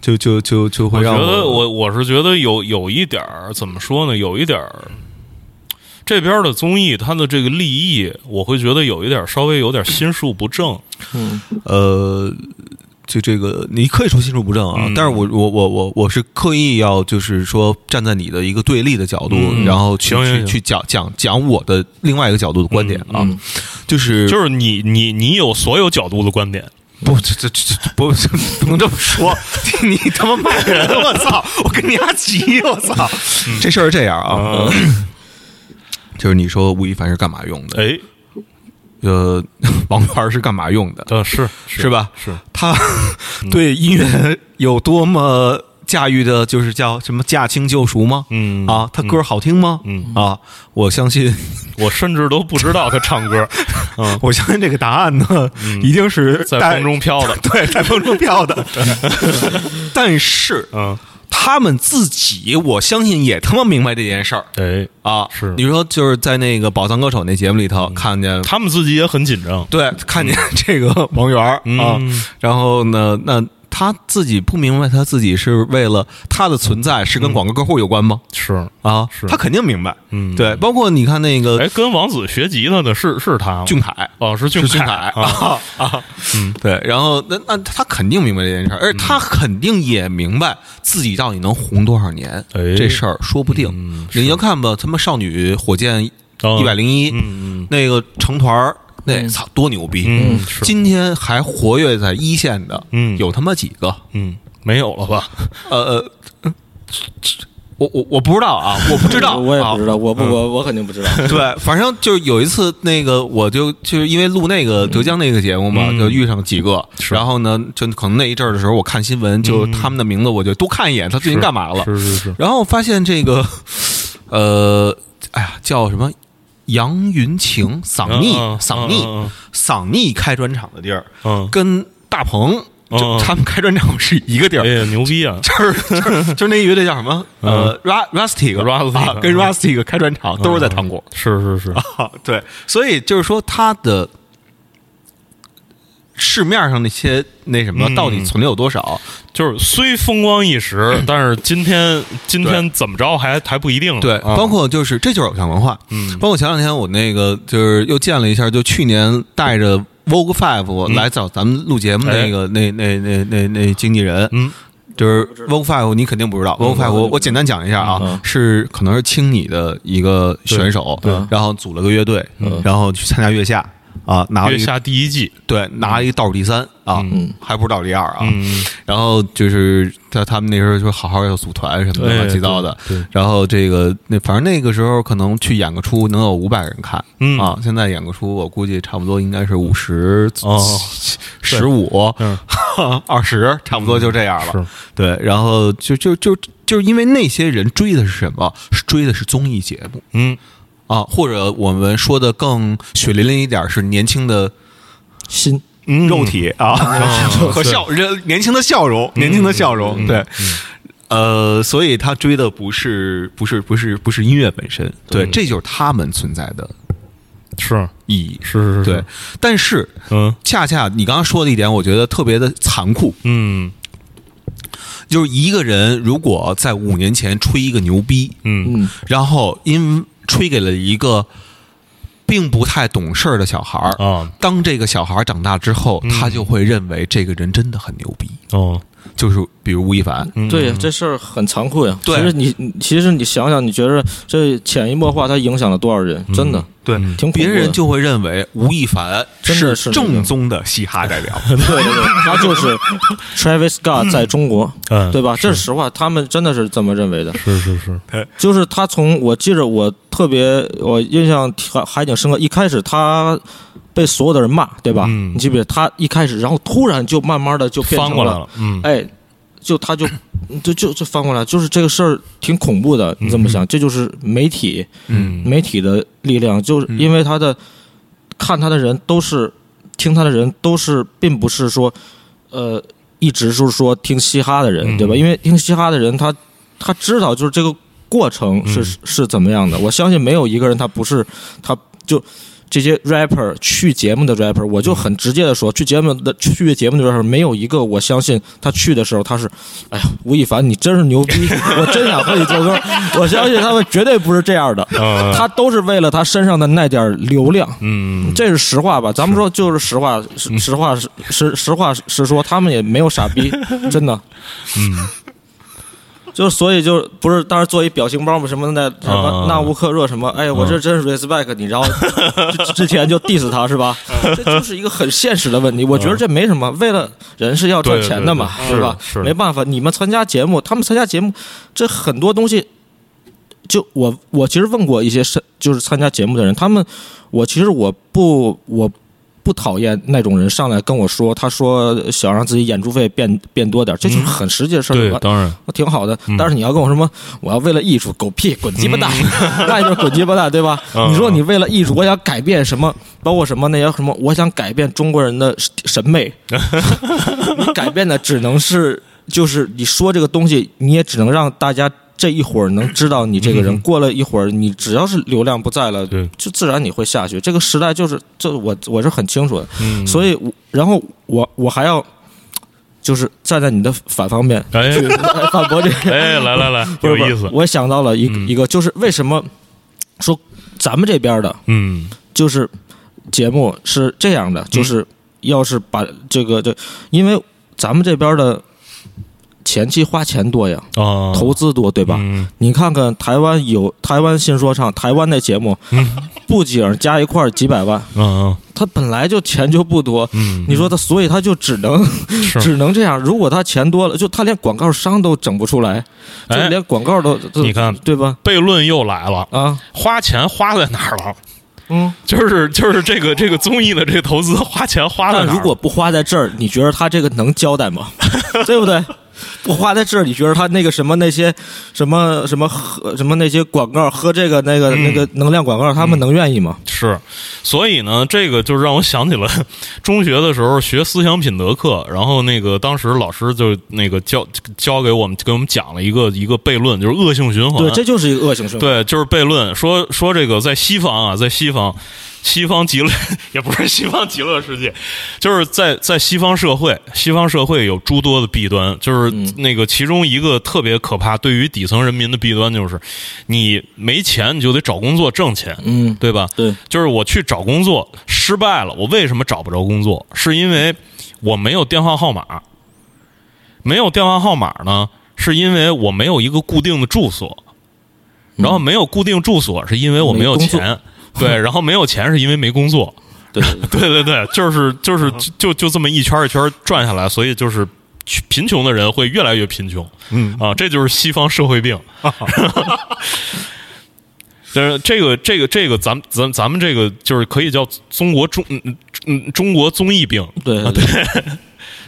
就就就就会让我觉得我我是觉得有有一点儿怎么说呢？有一点儿这边的综艺它的这个立意，我会觉得有一点稍微有点心术不正。嗯。呃，就这个你可以说心术不正啊，嗯。但是我我我我我是刻意要就是说站在你的一个对立的角度，嗯。然后去去去讲讲讲我的另外一个角度的观点啊，嗯就是就是你你你有所有角度的观点，不这这这这不不能这么说，<laughs> 你他妈骂人，我操！我跟你丫急，我操！这事儿是这样啊，就是你说吴亦凡是干嘛用的？哎，呃，<laughs> 王源是干嘛用的？呃，是是吧？是，他 <laughs> 对音乐有多么驾驭的，就是叫什么驾轻就熟吗？嗯啊，他歌好听吗？嗯啊，我相信，我甚至都不知道他唱歌，<laughs> 嗯，我相信这个答案呢，一定是在带风中飘的，对，在风中飘的。但是嗯，他们自己，我相信也他妈明白这件事儿。哎，啊。是。嗯你说就是在那个《宝藏歌手》那节目里头看见，他们自己也很紧张，对，看见这个王源儿啊嗯，然后呢，那他自己不明白，他自己是为了他的存在是跟广告客户有关吗？是，啊，是。他肯定明白。嗯，对，包括你看那个哎，跟王子学吉他的是是他吗？俊凯。哦，是俊是俊凯。啊，啊啊，嗯，对，然后那那他肯定明白这件事儿，而他肯定也明白自己到底能红多少年，哎。这事儿说不定。嗯。你就看吧，他们少女火箭哦。一百零一嗯嗯。那个成团儿，那操多牛逼！嗯今天还活跃在一线的，嗯有他妈几个？嗯，没有了吧？呃呃，嗯我我我不知道啊，我不知道，<laughs> 我也不知道。道，我不我我肯定不知道。对，反正就是有一次，那个我就就是因为录那个浙江那个节目嘛，嗯就遇上几个，然后呢，就可能那一阵儿的时候，我看新闻，就他们的名字，我就多看一眼，他最近干嘛了？是是是，然后发现这个，呃，哎呀，叫什么杨云晴、嗓逆、嗯嗯嗓逆、嗯嗓逆开专场的地儿，嗯，跟大鹏就嗯他们开专场是一个地儿哎。牛逼啊！<laughs> 就是就是就是那乐队叫什么？呃，Rust Rustic Rustic 啊，跟 Rustic 开专场都是在糖果。是是是，啊，<laughs> 对，所以就是说他的市面上那些那什么嗯。到底存的有多少？就是虽风光一时，<clears throat> 但是今天今天怎么着还还不一定。对，啊。包括就是这就是偶像文化。嗯。包括前两天我那个就是又见了一下，就去年带着 Vogue Five 嗯。来找咱们录节目那个、那那那那那经纪人，嗯。就是 Vogue Five 你肯定不知道，Vogue Five 我我简单讲一下啊，嗯。是可能是青你的一个选手，然后组了个乐队，嗯。然后去参加月下啊，拿了月一下第一季，对拿了一个倒数第三啊，嗯。还不是倒数第二啊，嗯，然后就是在他们那时候就好好要组团什么的乱七八糟的，然后这个那反正那个时候可能去演个出能有五百人看，嗯。啊，现在演个出我估计差不多应该是五十哦。<laughs> 十五嗯。<laughs> 二十，差不多就这样了。是。对，然后就就就就是因为那些人追的是什么？是追的是综艺节目。嗯啊，或者我们说的更血淋淋一点，是年轻的心。嗯。肉体啊。<laughs> 和笑人年轻的笑容，年轻的笑容，对。呃，所以他追的不是不是不是不是音乐本身，对，这就是他们存在的是。意义，是是是，对。但是嗯。恰恰你刚刚说的一点，我觉得特别的残酷，嗯。就是一个人如果在五年前吹一个牛逼，嗯。嗯。然后因吹给了一个并不太懂事儿的小孩儿，啊。当这个小孩儿长大之后，嗯。他就会认为这个人真的很牛逼，哦，就是比如吴亦凡，嗯对呀，这事儿很残酷呀。其实你你其实你想想，你觉得这潜移默化，他影响了多少人？真的，对嗯挺恐怖的别人就会认为吴亦凡真的是正宗的嘻哈代表，<laughs> 对对对，他就是 <laughs> Travis Scott 在中国，嗯对吧？这是实话，他们真的是这么认为的。是是是，就是他从我记着我特别我印象还还挺深刻，一开始他被所有的人骂，对吧？嗯你记不记得他一开始，然后突然就慢慢的就变成翻过来了，嗯哎，就他就就就就翻过来，就是这个事儿挺恐怖的。你这么想，这就是媒体嗯媒体的力量，就是因为他的看他的人都是听他的人都是，并不是说呃一直就是说听嘻哈的人，嗯对吧？因为听嘻哈的人他他知道就是这个过程是、嗯是怎么样的。我相信没有一个人他不是他就。这些 rapper 去节目的 rapper，我就很直接的说，去节目的去节目的 rapper 没有一个我相信他去的时候他是，哎呀，吴亦凡你真是牛逼，<laughs> 我真想和你做歌。我相信他们绝对不是这样的，呃他都是为了他身上的那点流量，嗯这是实话吧？咱们说就是实话，实实话实实实话实说，他们也没有傻逼，<laughs> 真的。嗯 <laughs> 就所以就不是当时做一表情包嘛，什么的什么啊纳乌克热什么，哎呀，我这真是 respect 你，然后之 <laughs> 之前就 diss 他是吧？<laughs> 这就是一个很现实的问题。我觉得这没什么，为了人是要赚钱的嘛，对对对是吧？没办法，你们参加节目，他们参加节目，这很多东西。就我我其实问过一些是就是参加节目的人，他们我其实我不我不讨厌那种人上来跟我说，他说想让自己演出费变变多点，这就是很实际的事儿。对，我当然挺好的。但是你要跟我说什么，我要为了艺术，狗屁，滚鸡巴蛋，那就是滚鸡巴蛋，对吧？嗯你说你为了艺术，我想改变什么，包括什么那些什么，我想改变中国人的审美，<laughs> 你改变的只能是，就是你说这个东西，你也只能让大家。这一会儿能知道你这个人，过了一会儿，你只要是流量不在了对，就自然你会下去。这个时代就是这，我我是很清楚的。嗯，所以我，然后我我还要就是站在你的反方面哎。去反驳这个。哎，<laughs> 来来来，<laughs> 有意思，我想到了一一个，就是为什么说咱们这边的，嗯。就是节目是这样的，就是要是把这个这，因为咱们这边的前期花钱多呀，啊，投资多，对吧？嗯你看看台湾有台湾新说唱，台湾那节目，布景加一块儿几百万，嗯他本来就钱就不多，嗯，你说他，所以他就只能只能这样。如果他钱多了，就他连广告商都整不出来，就哎连广告都，都你看对吧？悖论又来了，啊，花钱花在哪儿了？嗯。就是就是这个这个综艺的这个投资花钱花在哪儿？但如果不花在这儿，你觉得他这个能交代吗？<laughs> 对不对？<laughs> 不花在这儿，你觉得他那个什么那些什么什么喝什么那些广告喝这个那个、嗯那个能量广告，他们能愿意吗？是，所以呢，这个就让我想起了 <laughs> 中学的时候学思想品德课，然后那个当时老师就那个教教给我们给我们讲了一个一个悖论，就是恶性循环。对，这就是一个恶性循环。对，就是悖论说说这个在西方啊，在西方，西方极乐 <laughs> 也不是西方极乐世界，就是在在西方社会，西方社会有诸多的弊端，就是那个其中一个特别可怕，对于底层人民的弊端就是，你没钱你就得找工作挣钱，嗯，对吧？对，就是我去找工作失败了，我为什么找不着工作？是因为我没有电话号码，没有电话号码呢，是因为我没有一个固定的住所，然后没有固定住所是因为我没有钱，对，然后没有钱是因为没工作，对，对对对，就是就是就就这么一圈儿一圈儿转下来，所以就是贫穷的人会越来越贫穷，嗯。啊，这就是西方社会病。<laughs> 但是这个这个这个，咱咱咱们这个就是可以叫中国中嗯嗯中国综艺病，对啊对，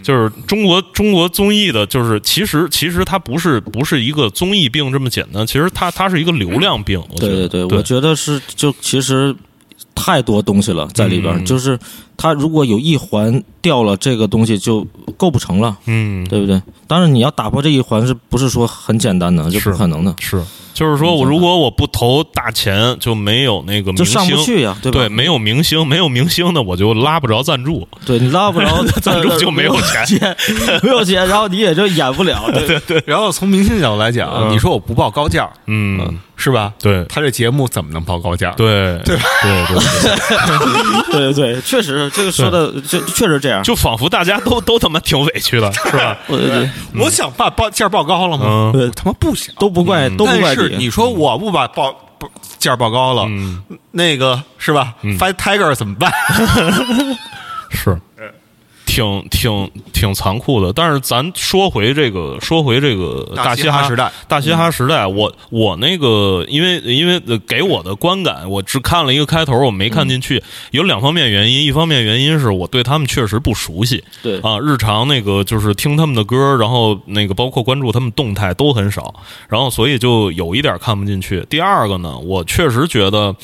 就是中国中国综艺的，就是其实其实它不是不是一个综艺病这么简单，其实它它是一个流量病。我觉得对对对，我觉得是就其实太多东西了在里边就是它如果有一环掉了，这个东西就构不成了，嗯，对不对？当然你要打破这一环，是不是说很简单的？就是不可能的，是，就是说我如果我不投大钱，就没有那个明就星，上不去呀，对吧？对，没有明星，没有明星的，我就拉不着赞助。对你拉不着 <laughs> 赞助就 <laughs> 没有钱。钱，没有钱，然后你也就演不了，<laughs> 对。对然后从明星角度来讲，嗯。你说我不报高价，嗯，是吧？对。他这节目怎么能报高价？对。对对对对，对对，确实这个说的就确实这样，就仿佛大家都都他妈挺委屈的，是吧？<laughs> 我想把报价报高了吗？他妈不想，都不怪都不怪是你说我不把报不价报高了，嗯，那个是吧？Fight Tiger 怎么办？<laughs> 是，挺挺挺残酷的。但是咱说回这个，说回这个大嘻哈时代，大嘻哈时代，我我那个，因为因为呃给我的观感，我只看了一个开头，我没看进去。有两方面原因，一方面原因是我对他们确实不熟悉，对啊，日常那个就是听他们的歌，然后那个包括关注他们动态都很少，然后所以就有一点看不进去。第二个呢，我确实觉得。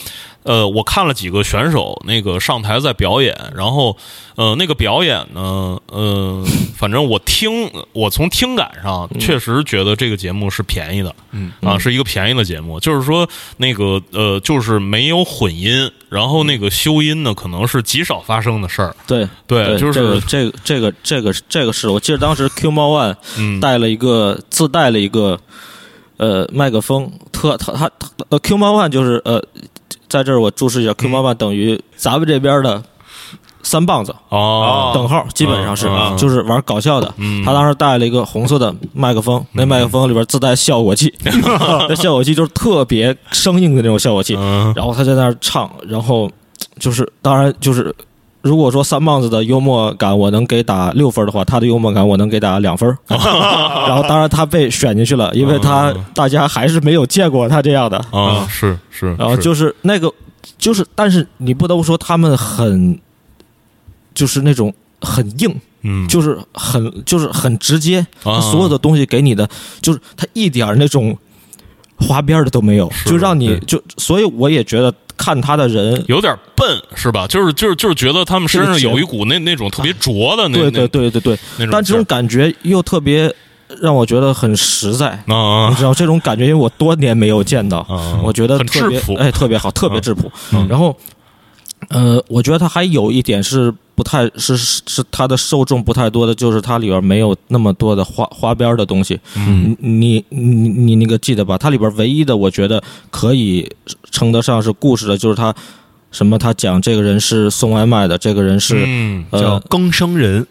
呃，我看了几个选手那个上台在表演，然后呃，那个表演呢，呃，反正我听，我从听感上确实觉得这个节目是便宜的，嗯。啊，是一个便宜的节目，就是说那个呃，就是没有混音，然后那个修音呢，可能是极少发生的事儿，对对，就是这个这个这个这个这个是我记得当时 Q 猫 One 嗯。带了一个自带了一个呃麦克风，特他他他呃 Q 猫 One 就是呃在这儿我注释一下，Q 猫 One 等于咱们这边的三棒子。哦，等号基本上是嗯嗯就是玩搞笑的。嗯他当时带了一个红色的麦克风，那麦克风里边自带效果器，<laughs> 那效果器就是特别生硬的那种效果器。嗯然后他在那儿唱，然后就是当然就是。如果说三棒子的幽默感我能给打六分的话，他的幽默感我能给打两分。<laughs> <laughs> 然后当然他被选进去了，因为他嗯大家还是没有见过他这样的。啊，是是，然后就是那个，就是但是你不得不说他们很，就是那种很硬，嗯，就是很就是很直接，所有的东西给你的就是他一点那种花边的都没有，就让你就所以我也觉得看他的人，有点笨是吧？就是就是就是觉得他们身上有一股那那种特别拙的那对对对对对，那种，但这种感觉又特别让我觉得很实在。啊啊你知道这种感觉，因为我多年没有见到，啊，我觉得很特别质朴。哎，特别好，特别质朴。嗯。然后，呃，我觉得它还有一点是不太是是是它的受众不太多的，就是它里边没有那么多的花花边的东西。嗯你你你你那个记得吧？它里边唯一的我觉得可以称得上是故事的，就是他什么他讲这个人是送外卖的，这个人是、嗯叫呃更生人，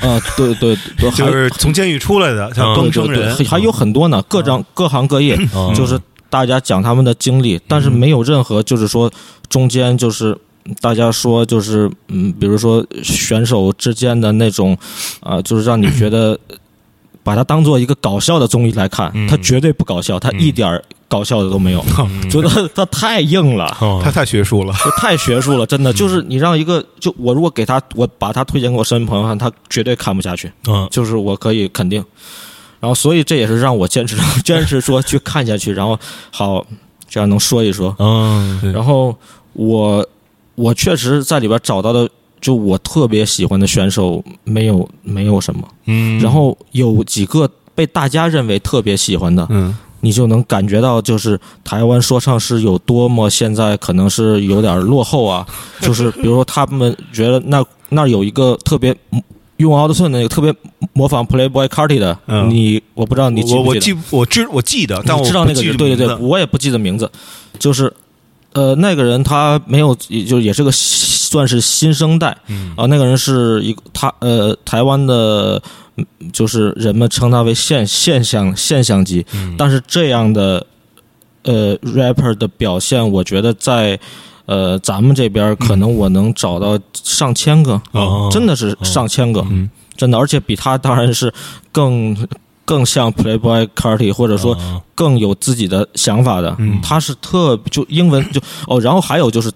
呃对对对，还 <laughs> 就是从监狱出来的，叫嗯更生人。对对对还有很多呢，各张各行各业，嗯就是大家讲他们的经历，但是没有任何就是说中间就是大家说就是嗯，比如说选手之间的那种啊、就是让你觉得 <clears throat> 把它当做一个搞笑的综艺来看，嗯它绝对不搞笑，它一点儿搞笑的都没有，<laughs> 觉得它太硬了。<laughs> 哦他太学术了，就太学术了，真的 <laughs> 就是你让一个就我如果给他，我把他推荐给我身边朋友看，他绝对看不下去。嗯就是我可以肯定。然后，所以这也是让我坚持坚持说去看下去，然后好这样能说一说。嗯然后我我确实在里边找到的，就我特别喜欢的选手没有没有什么，嗯，然后有几个被大家认为特别喜欢的，嗯。你就能感觉到，就是台湾说唱是有多么现在可能是有点落后啊。<laughs> 就是比如说，他们觉得那那有一个特别用 Auto Tune 那个特别模仿 Playboy Carti 的，嗯。你我不知道你记我我不记得？记我知我记得，但我知道那个对对对，我也不记得名字，就是呃那个人他没有，也就也是个算是新生代，嗯。啊，那个人是一个他呃台湾的，嗯就是人们称他为现现象现象级，嗯。但是这样的呃 rapper 的表现，我觉得在呃咱们这边可能我能找到上千个，哦。真的是上千个，嗯。真的，而且比他当然是更更像 Playboy Carty，或者说哦更有自己的想法的。嗯。他是特就英文就哦，然后还有就是，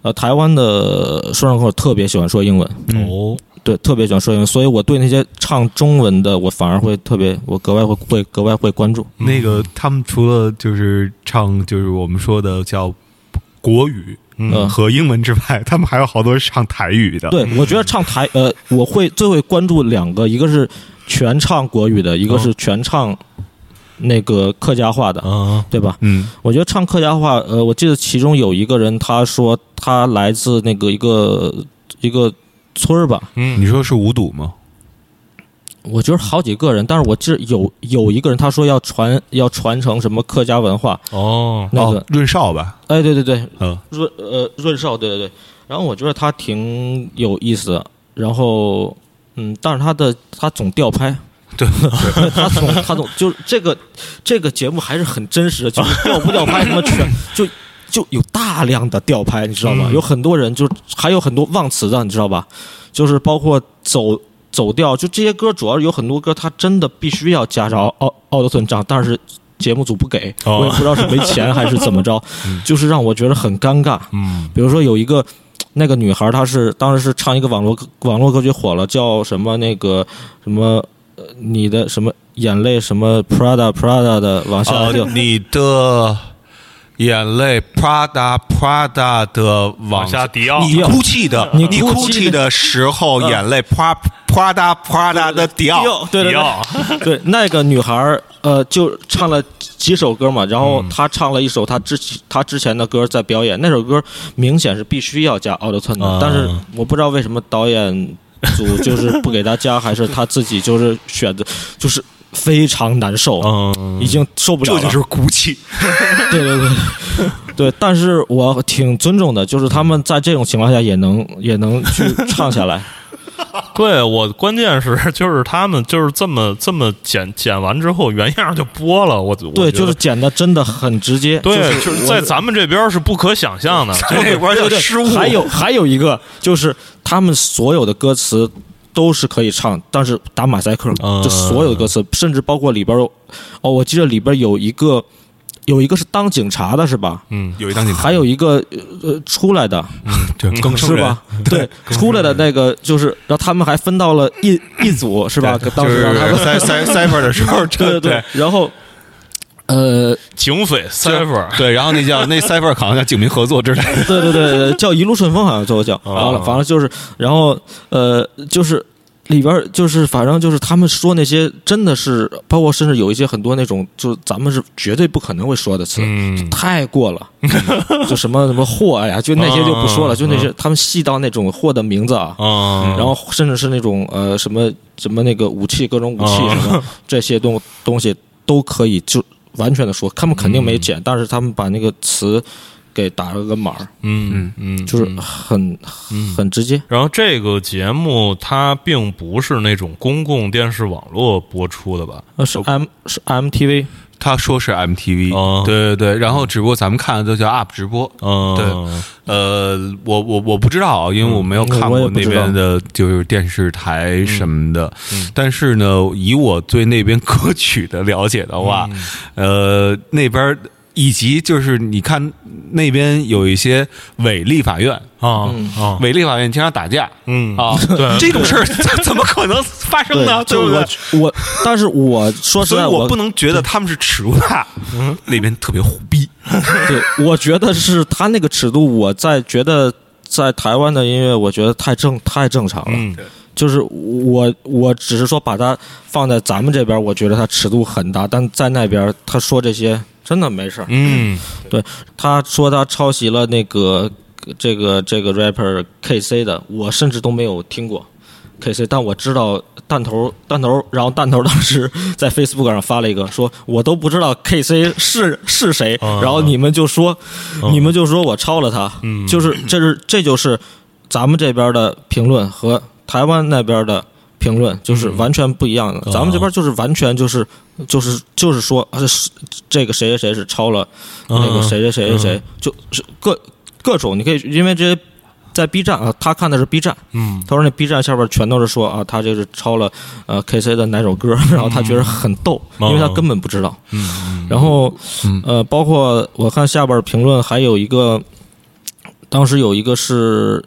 呃，台湾的说唱歌手特别喜欢说英文，哦，对，特别喜欢说英文，所以我对那些唱中文的，我反而会特别，我格外会会格外会关注。那个他们除了就是唱就是我们说的叫国语嗯。和英文之外，他们还有好多是唱台语的。对，我觉得唱台呃，我会最会关注两个，一个是全唱国语的，一个是全唱那个客家话的，啊对吧？嗯。我觉得唱客家话，呃，我记得其中有一个人他说他来自那个一个一个村儿吧，嗯。你说是五堵吗？我觉得好几个人，但是我记得有有一个人他说要传要传承什么客家文化，哦。那个哦，润少吧？哎，对对对，嗯。润呃润少，对对对，然后我觉得他挺有意思的，然后嗯，但是他的他总调拍。<laughs> 对，他总他总就是这个这个节目还是很真实的，就是调不调拍什么全就就有大量的调拍，你知道吗？嗯有很多人就还有很多忘词的，你知道吧？就是包括走走调，就这些歌主要有很多歌，他真的必须要加上奥奥德顿账，但是节目组不给，哦我也不知道是没钱还是怎么着，<laughs> 就是让我觉得很尴尬。嗯比如说有一个那个女孩，她是当时是唱一个网络歌网络歌曲火了，叫什么那个什么呃你的什么眼泪什么 Prada Prada 的往下呃掉，，你的眼泪 Prada Prada 的往往下迪奥你哭泣的，你你哭泣哭泣的时候，嗯。眼泪 Pra Prada Prada 的迪奥。对对对。<laughs> 对，那个女孩儿呃就唱了几首歌嘛，然后她唱了一首她之她之前的歌在表演，那首歌明显是必须要加 Auto Tune 的，啊但是我不知道为什么导演组就是不给他加，还是他自己就是选择就是非常难受，嗯已经受不了了。这就是骨气。<laughs> 对对对对，但是我挺尊重的，就是他们在这种情况下也能也能去唱下来。<laughs> 对我关键是就是他们就是这么这么剪剪完之后原样就播了，我我对，就是剪的真的很直接。对，就就是在咱们这边是不可想象的，<laughs> 这边对对的失误，还有还有一个就是他们所有的歌词都是可以唱，但是打马赛克，嗯就所有的歌词，甚至包括里边有哦，我记得里边有一个有一个是当警察的是吧？嗯有一当警察，还有一个呃出来的对是吧？对，出来的那个就是，然后他们还分到了一一组是吧？当就是时让他们塞塞 cipher 的时候，<laughs> 对对对然后呃，警匪 cipher <laughs> 对，然后那叫那 cipher 好像叫警民合作之类的。<laughs> 对对对，叫一路顺风，好像最后叫，完了，反正就是，然后呃，就是里边就是反正就是他们说那些真的是，包括甚至有一些很多那种，就是咱们是绝对不可能会说的词，嗯太过了，<laughs> 就什么什么货呀，就那些就不说了，嗯就那些他们细到那种货的名字啊。嗯，然后甚至是那种呃什么什么那个武器各种武器哦什么这些东东西都可以就完全的说，他们肯定没剪，但是他们把那个词给打了个码儿，嗯嗯，就是嗯。很很直接。然后这个节目它并不是那种公共电视网络播出的吧？呃，是 M 是 MTV，他说是 MTV，、哦。对对对，然后只不过咱们看的都叫 UP 直播。嗯，对呃，我我我不知道啊，因为我没有看过那边的，就是电视台什么的。嗯。但是呢，以我对那边歌曲的了解的话，嗯。呃，那边以及就是你看那边有一些伪立法院，啊啊，伪立法院经常打架嗯啊，<laughs> 对 <laughs> 这种事儿 <laughs> 怎怎么可能发生呢？对就不对？我我，但是我说实在，我所以我不能觉得他们是尺度大，那边特别虎逼。对，我觉得是他那个尺度，我在觉得在台湾的音乐，我觉得太正太正常了。嗯就是我我只是说把它放在咱们这边，我觉得它尺度很大，但在那边他说这些真的没事儿。嗯。对他说他抄袭了那个这个这个 rapper KC 的，我甚至都没有听过 KC，但我知道弹头弹头，然后弹头当时 <laughs> 在 Facebook 上发了一个，说我都不知道 KC 是是谁，啊。然后你们就说、你们就说我抄了他，嗯。就是这是这就是咱们这边的评论和台湾那边的。评论就是完全不一样的，咱们这边就是完全就是就是就是说，啊，是这个谁谁谁是抄了那个谁谁谁谁谁，就是各各种，你可以因为这些在 B 站啊，他看的是 B 站，嗯。他说那 B 站下边全都是说啊，他这是抄了呃 KC 的哪首歌，然后他觉得很逗，因为他根本不知道。嗯然后呃，包括我看下边评论还有一个，当时有一个是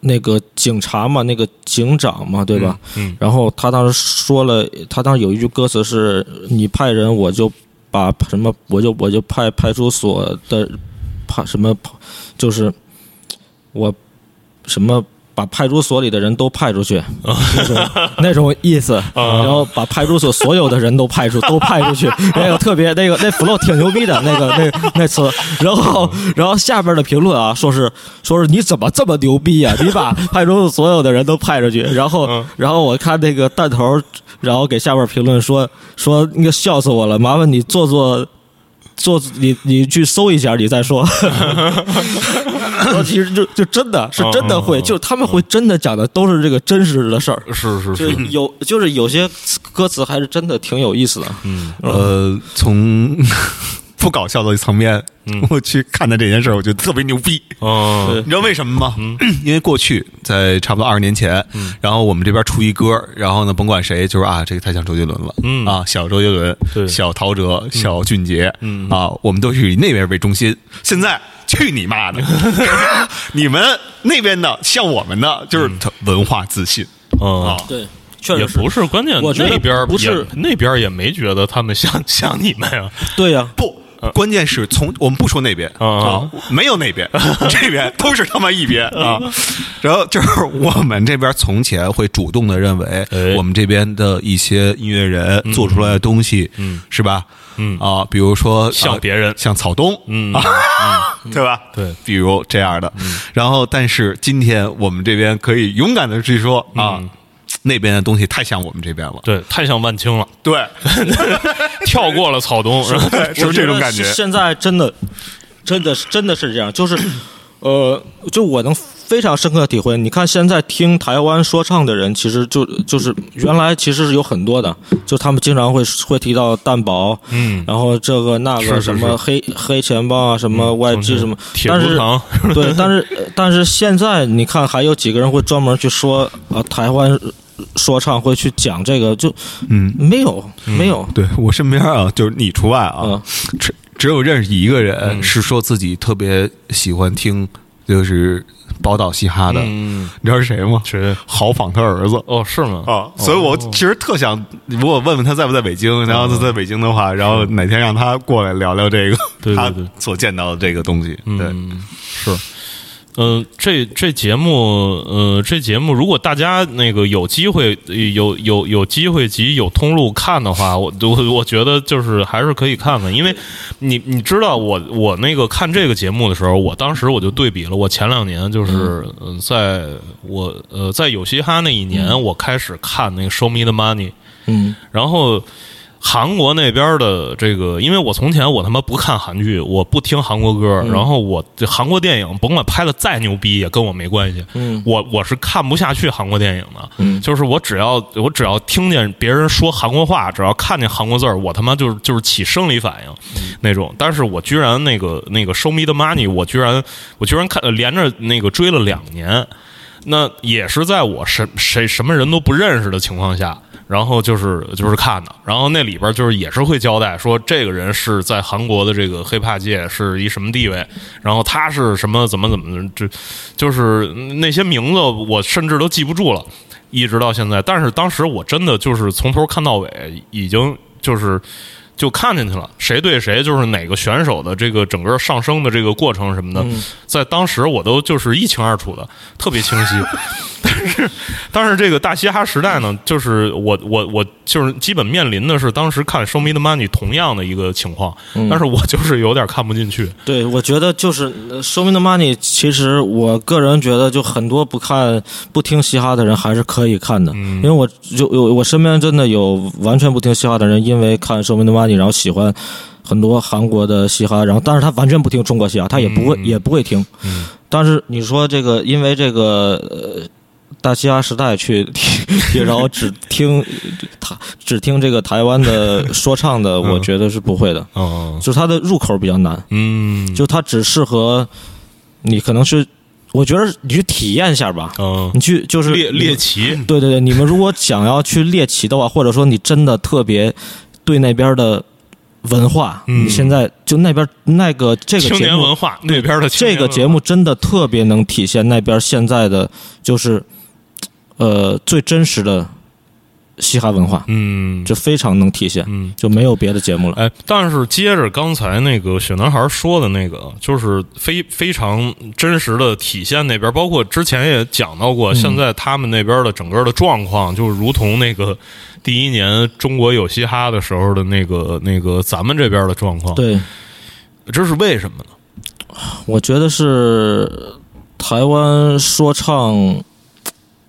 那个警察嘛，那个警长嘛，对吧？嗯然后他当时说了，他当时有一句歌词是“你派人，我就把什么，我就我就派派出所的派什么，就是我什么把派出所里的人都派出去，那 <laughs> 种那种意思。然后把派出所所有的人都派出都派出去，<laughs> 那个特别那个那 flow 挺牛逼的那个那那次。然后然后下边的评论啊，说是说是你怎么这么牛逼呀、你把派出所所有的人都派出去，然后然后我看那个弹头，然后给下边评论说说那个笑死我了，麻烦你做做。做你你去搜一下，你再说。<laughs> 其实就就真的是真的会，就是他们会真的讲的都是这个真实的事儿。是是，是有就是有些歌词还是真的挺有意思的。嗯呃，从不搞笑的层面，我去看待这件事儿，我觉得特别牛逼。哦。你知道为什么吗？<clears throat> 因为过去在差不多二十年前，然后我们这边出一歌，然后呢，甭管谁，就是啊，这个太像周杰伦了，嗯。啊，小周杰伦对，小陶喆，小俊杰，嗯。啊，我们都是以那边为中心。现在去你妈的！<laughs> 你们那边的像我们的，就是他文化自信。嗯。啊。对，确也实是。不是关键，我觉得那边不是那边也没觉得他们像像你们呀，对呀、不，关键是从我们不说那边啊啊，没有那边，<laughs> 这边都是他妈一边啊。然后就是我们这边从前会主动的认为哎，我们这边的一些音乐人做出来的东西，嗯。是吧？嗯。啊，比如说啊像别人。像草东，嗯。啊，<laughs> 对吧？对，比如这样的。然后，但是今天我们这边可以勇敢的去说啊嗯，那边的东西太像我们这边了。对，太像万青了，对，<laughs> 跳过了草东，是是这种感觉。现在真的，真的是真的是这样，就是，呃，就我能非常深刻的体会。你看现在听台湾说唱的人，其实就就是原来其实是有很多的，就他们经常会会提到蛋堡，嗯，然后这个那个什么黑黑钱包啊，什么嗯 YG 什么，铁 <laughs> 但是，对，但是呃但是现在你看，还有几个人会专门去说啊，台湾说唱会去讲这个，就嗯，没有没有，对我身边啊，就是你除外啊嗯，只只有认识一个人是说自己特别喜欢听，就是宝岛嘻哈的，嗯，你知道是谁吗？谁？豪仿他儿子。哦，是吗？啊，所以我其实特想，如果问问他在不在北京，然后他在北京的话，然后哪天让他过来聊聊这个他对对对所见到的这个东西。对，嗯，是。嗯、这这节目，呃，这节目如果大家那个有机会，呃有有有机会及有通路看的话，我我我觉得就是还是可以看看，因为你你知道我我那个看这个节目的时候，我当时我就对比了，我前两年就是嗯、呃在我呃在有嘻哈那一年，我开始看那个《Show Me the Money》，嗯。然后韩国那边的这个，因为我从前我他妈不看韩剧，我不听韩国歌，然后我这韩国电影甭管拍的再牛逼，也跟我没关系。嗯。我我是看不下去韩国电影的，嗯。就是我只要我只要听见别人说韩国话，只要看见韩国字儿，我他妈就是就是起生理反应、那种。但是我居然那个那个《Show Me the Money》，我居然我居然看连着那个追了两年，那也是在我什谁什么人都不认识的情况下，然后就是就是看的，然后那里边就是也是会交代说这个人是在韩国的这个黑怕界是一什么地位，然后他是什么怎么怎么这就是那些名字我甚至都记不住了，一直到现在。但是当时我真的就是从头看到尾，已经就是。就看进去了，谁对谁就是哪个选手的这个整个上升的这个过程什么的，在当时我都就是一清二楚的，特别清晰。<laughs> 但是但是这个大嘻哈时代呢，就是我我我就是基本面临的是当时看《Show Me the Money》同样的一个情况，但是我就是有点看不进去。对，我觉得就是呃《Show Me the Money》，其实我个人觉得，就很多不看不听嘻哈的人还是可以看的，因为我就有我身边真的有完全不听嘻哈的人，因为看《Show Me the Money》，然后喜欢很多韩国的嘻哈，然后但是他完全不听中国嘻哈，他也不会、也不会听。但是你说这个，因为这个呃。大嘻哈时代去听，<laughs> 然后只听他只听这个台湾的说唱的，我觉得是不会的。哦，就是它的入口比较难，嗯，就它只适合你，可能是我觉得你去体验一下吧。嗯你去就是猎猎奇，对对对，你们如果想要去猎奇的话，或者说你真的特别对那边的文化，现在就那边那个这个青节目年文化那边的这个节目真的特别能体现那边现在的就是呃最真实的嘻哈文化，嗯就非常能体现，嗯。就没有别的节目了。哎，但是接着刚才那个雪男孩说的那个，就是非非常真实的体现那边，包括之前也讲到过，现在他们那边的整个的状况，就如同那个第一年中国有嘻哈的时候的那个那个咱们这边的状况。，对，这是为什么呢？我觉得是台湾说唱，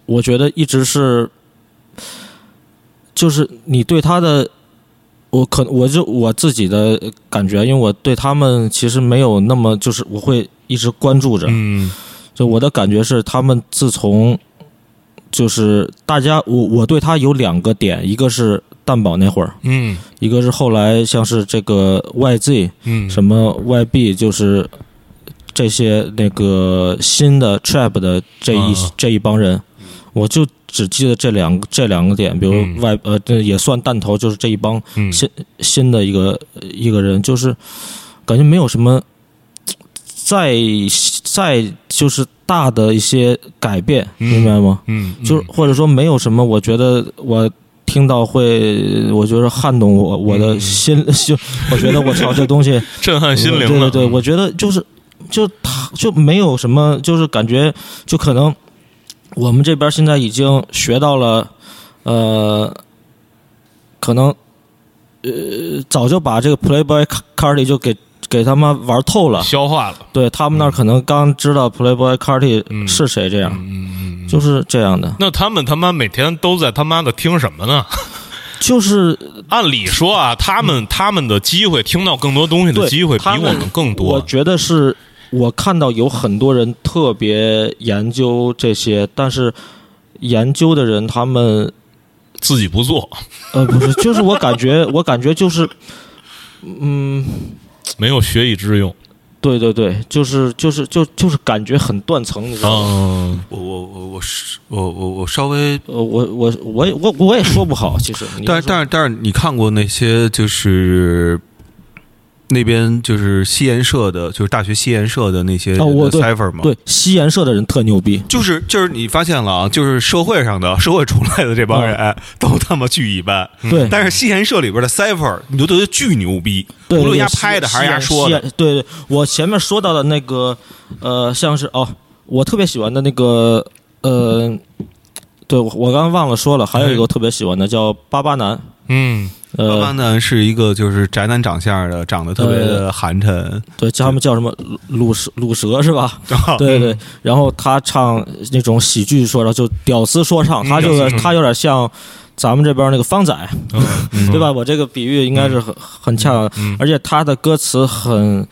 我觉得一直是，就是你对他的，我可我就我自己的感觉，因为我对他们其实没有那么，就是我会一直关注着，嗯。就我的感觉是，他们自从就是大家，我我对他有两个点，一个是蛋堡那会儿，嗯。一个是后来像是这个 YZ 嗯，什么 YB，就是这些那个新的 trap 的这一、啊。这一帮人，我就只记得这两这两个点，比如嗯、呃，这也算弹头，就是这一帮嗯。新新的一个一个人，就是感觉没有什么再再就是大的一些改变，嗯。明白吗？嗯，嗯。就是或者说没有什么，我觉得我听到会，我觉得撼动我我的心，<laughs> 就我觉得我操这东西 <laughs> 震撼心灵了，对对对，我觉得就是就他就没有什么，就是感觉就可能我们这边现在已经学到了，呃，可能呃早就把这个 Playboy Carti 就给给他们玩透了。消化了。对他们那儿可能刚知道 Playboy Cardi 嗯是谁，这样、就是这样的，那他们他妈每天都在他妈的听什么呢？<laughs> 就是 <laughs> 按理说啊，他们他们的机会听到更多东西的机会比我们更多我。觉得是我看到有很多人特别研究这些，但是研究的人他们自己不做，呃不是，就是我感觉我感觉就是，嗯，<tsk> 没有学以致用。对对对，就是就是就就是感觉很断层，你知道吗？嗯，我我我我是我我我稍微，呃，我我我也我我也说不好，其实，但但是但是你看过那些就是那边就是西研社的，就是大学西研社的那些哦我对 cipher 吗？对西研社的人特牛逼，就是就是你发现了啊，就是社会上的社会出来的这帮人、都他妈巨一般，对。但是西研社里边的 cipher 你就觉得巨牛逼，对，无论人家拍的还是人家说的，西对对，我前面说到的那个，呃，像是哦，我特别喜欢的那个，呃，对我我刚刚忘了说了，还有一个我特别喜欢的叫巴巴男，嗯，呃，呢是一个就是宅男长相的，长得特别的寒碜，对，叫他们叫什么鲁蛇鲁蛇是吧？<laughs> 对对对，然后他唱那种喜剧说唱，就屌丝说唱，他就是他有点像咱们这边那个方仔，<laughs> 对吧？我这个比喻应该是很很恰当。而且他的歌词很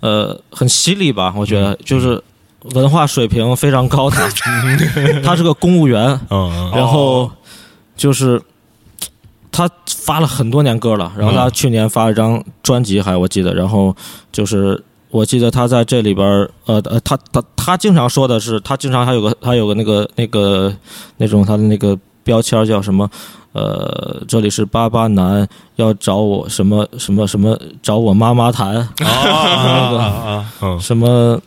呃很犀利吧？我觉得就是文化水平非常高的，<laughs> 他是个公务员，嗯然后就是他发了很多年歌了，然后他去年发了一张专辑，还我记得，然后就是我记得他在这里边儿，呃呃，他他他经常说的是，他经常还有个他有个那个那个那种他的那个标签叫什么？呃，这里是巴巴男，要找我什么什么什么，找我妈妈谈，啊，嗯 <laughs> 什么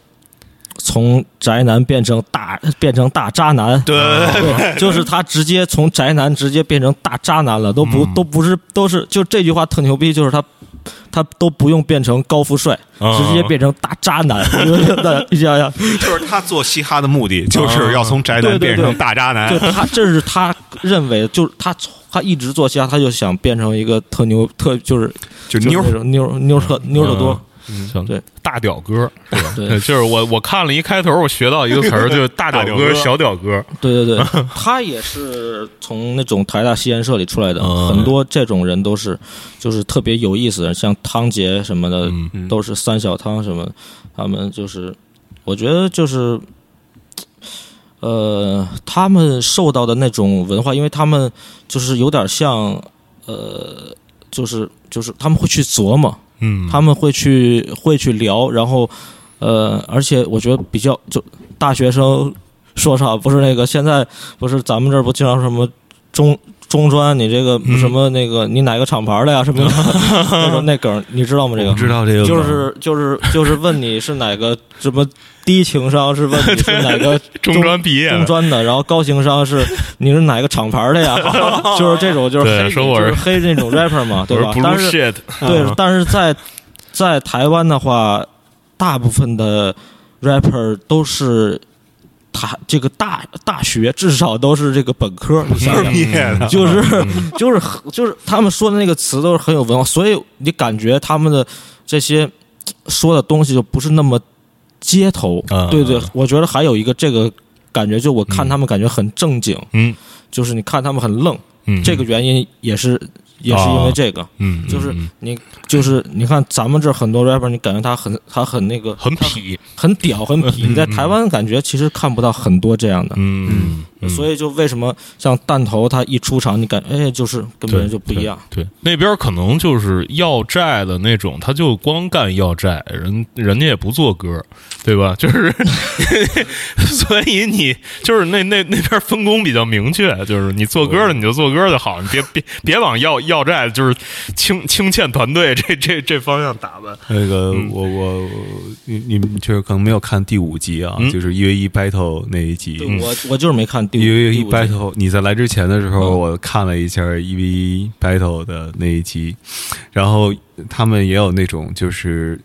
从宅男变成大变成大渣男，对。对，就是他直接从宅男直接变成大渣男了，都不、都不是都是就这句话特牛逼，就是他他都不用变成高富帅，啊直接变成大渣男。<laughs> 你想想，就是他做嘻哈的目的，就是要从宅男变成大渣男。对。他这是他认为，就是他他一直做嘻哈，他就想变成一个特牛特就是就妞妞妞特妞特多。像对大屌哥。对。吧？对。就是我我看了一开头，我学到一个词儿，就是 <laughs> 大屌哥、小屌哥。对对对，<laughs> 他也是从那种台大西研社里出来的，嗯。很多这种人都是就是特别有意思的，像汤杰什么的，嗯。都是三小汤什么，他们就是我觉得就是。呃，他们受到的那种文化，因为他们就是有点像，呃，就是就是他们会去琢磨，嗯，他们会去会去聊，然后呃，而且我觉得比较就大学生说啥不是那个现在不是咱们这儿不经常什么中中专，你这个嗯。什么那个你哪个厂牌的呀？什么的 <laughs> 那梗，你知道吗？这个？知道这个就是就是就是问你是哪个什么低情商是问你 <laughs> 是哪个中专毕业的。中专的，然后高情商是你是哪个厂牌的呀？<laughs> 就是这种就是黑对说我就是是黑那种 rapper 嘛，对吧？但是对，但是在在台湾的话，大部分的 rapper 都是他这个大大学至少都是这个本科，<laughs> 就是就是就是他们说的那个词都是很有文化，所以你感觉他们的这些说的东西就不是那么街头。嗯对对，我觉得还有一个这个感觉，就我看他们感觉很正经，嗯。就是你看他们很愣，嗯，这个原因也是也是因为这个。嗯就是嗯你就是你看咱们这很多 rapper，你感觉他很他很那个很痞，很屌很痞，<laughs> 你在台湾感觉其实看不到很多这样的，嗯嗯，所以就为什么像弹头他一出场，你感哎就是跟别人就不一样。对，那边可能就是要债的那种，他就光干要债，人人家也不做歌，对吧？<laughs> 就是，<laughs> 所以你就是那那那边分工比较明确，就是你做歌的你就做歌就好，你别别别往要要债，就是清清欠团队这这这方向打吧。那个我我我你你们就是可能没有看第五集啊，嗯就是一 v 一 battle 那一集。对我我就是没看一 v 一 battle，你在来之前的时候，嗯。我看了一下一 v 一 battle 的那一集，然后他们也有那种就是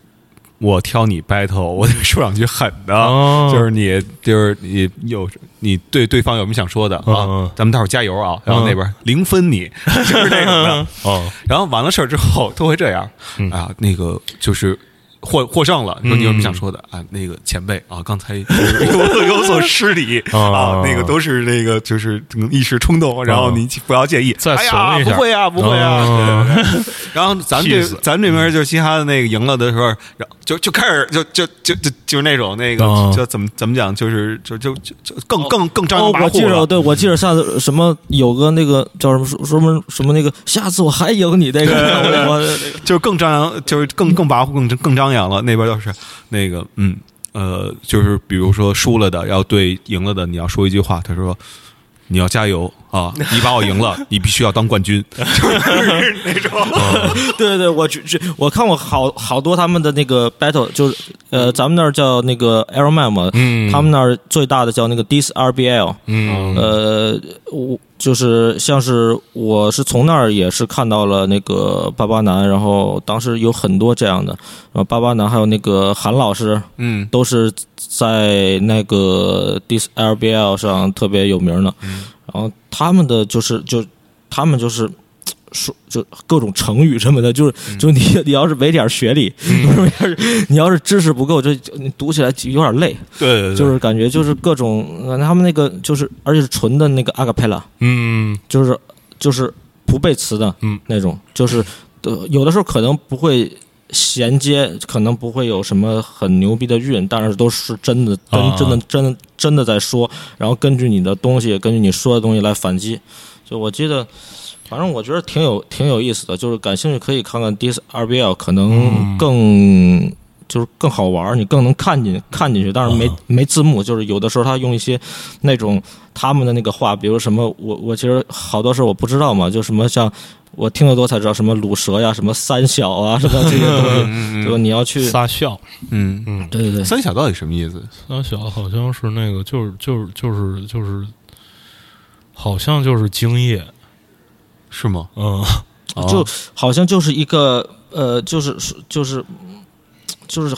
我挑你 battle，我得说两句狠的，哦就是你就是你有你对对方有什么想说的嗯啊，咱们待会儿加油啊，然后那边零分你，<laughs> 就是那种的。哦，然后完了事儿之后都会这样嗯。啊，那个就是获获胜了，说你有什么想说的啊？那个前辈啊，刚才就 <laughs> 是有有所失礼 <laughs> 啊哦，那个都是那个就是一时冲动，然后你不要介意。再哎呀，不会啊，不会啊。哦对对对 <laughs> 然后咱这咱这边就是嘻哈的那个赢了的时候，然后就就开始就就就就就是那种那个哦就怎么怎么讲，就是就就就就更更更张哦扬，跋我记着，扈了。对我记着下次什么有个那个叫什么什么什么那个，下次我还赢你那个，我就是更张扬，就是更更跋扈、更更张张扬了。那边要是那个，嗯，呃，就是比如说输了的要对赢了的，你要说一句话，他说。你要加油啊！你把我赢了，你必须要当冠军，<laughs> 就是那种。<laughs> 对对对，我去去，我看过好好多他们的那个 battle，就是呃，咱们那儿叫那个 Air Man 嘛，嗯。他们那儿最大的叫那个 Dis RBL，嗯。呃，我就是像是我是从那儿也是看到了那个巴巴男，然后当时有很多这样的，然后巴巴男还有那个韩老师，嗯。都是在那个 Dis LBL 上特别有名的，然后他们的就是就他们就是。说就各种成语什么的，就是就你 <laughs> 你要是没点学历，<laughs> 不是要是你要是知识不够，就读起来有点累，对对对，就是感觉就是各种呃他们那个就是而且是纯的那个阿卡贝拉，嗯。就是就是不背词的，嗯，那种。就是呃有的时候可能不会衔接，可能不会有什么很牛逼的运，但是都是真的真啊真的真的真的在说，然后根据你的东西，根据你说的东西来反击。就我记得，反正我觉得挺有挺有意思的，就是感兴趣可以看看 Dis RBL，可能更。就是更好玩儿，你更能看进看进去，但是没、没字幕，就是有的时候他用一些那种他们的那个话，比如什么我我其实好多事儿我不知道嘛，就什么像我听得多才知道什么卤蛇呀，什么三小啊，什么这些东西，对吧？你要去撒笑，嗯。嗯，对对对，三小到底什么意思？三小好像是那个，就是就是就是就是，好像就是精液，是吗？嗯。哦就好像就是一个呃，就是就是就是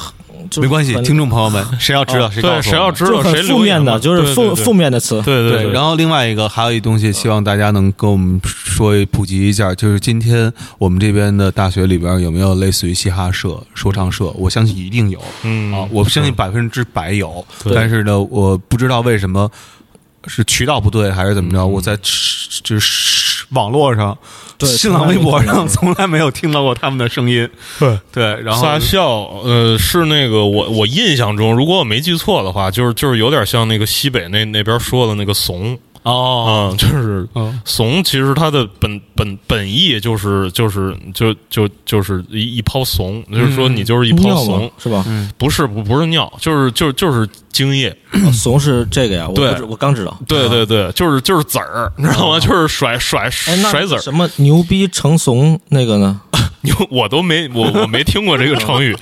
就是没关系，听众朋友们，<laughs> 谁要知道谁告诉谁要知就很道谁负面的，就是负负面，的词。对对对，然后另外一个还有一东西，希望大家能跟我们说普及一下，就是今天我们这边的大学里边有没有类似于嘻哈社、说唱社？我相信一定有嗯啊，我相信百分之百有。对但是呢，我不知道为什么是渠道不对还是怎么着，嗯我在就是网络上、对新浪微博上从从来没有听到过他们的声音。对。对，然后撒笑，呃，是那个我我印象中，如果我没记错的话，就是就是有点像那个西北那那边说的那个怂哦，啊、就是嗯怂，其实它的本本本意就是就是就就就是一一泡怂，就是说你就是一泡怂嘛，，是吧？不是不不是尿，就是就是就是精液，啊怂是这个呀，我对不知我刚知道。对对对，就是就是籽儿，你知道吗？就是甩甩甩籽儿，什么牛逼成怂那个呢？<laughs> 牛我都没我我没听过这个成语，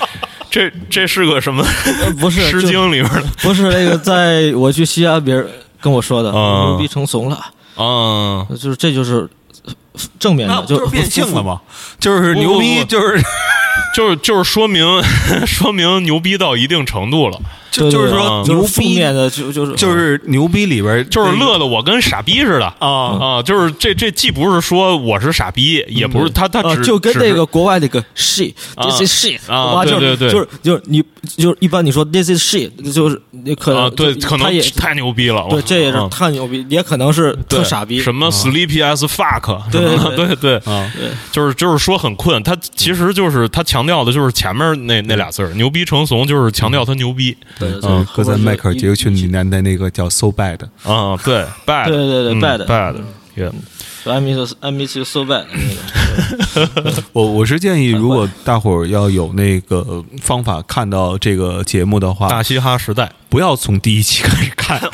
<laughs> 这这是个什么呃不是《诗经》里边的不是那个，在我去西安，别人跟我说的，啊牛逼成怂了，啊？就是这就是正面的，就是变性了？吗？就是牛逼，就是就是就是说明 <laughs> 说明牛逼到一定程度了，就是说牛就是负逼面的，就就是就是牛逼里边就是乐的我跟傻逼似的啊。啊！就是这这既不是说我是傻逼，也不是他他就跟那个国外那个 she 啊 this is she 啊哇就是对对对。就是就是你就是一般你说 this is she 就是你可能啊，对，可能也太牛逼了，对这也是啊。太牛逼，也可能是特傻逼，什么 sleepy as fuck，对 <laughs> 对对。对，啊，就是就是说很困，他其实就是他强调的就是前面那那俩字儿，牛逼成怂，就是强调他牛逼嗯，搁在迈克尔杰克逊里面的那个叫 So Bad，啊，对，bad，对对对嗯 bad bad，yeah，I miss I miss you so bad 那个 <laughs> 我我是建议，如果大伙儿要有那个方法看到这个节目的话，大嘻哈时代，不要从第一期开始看，哦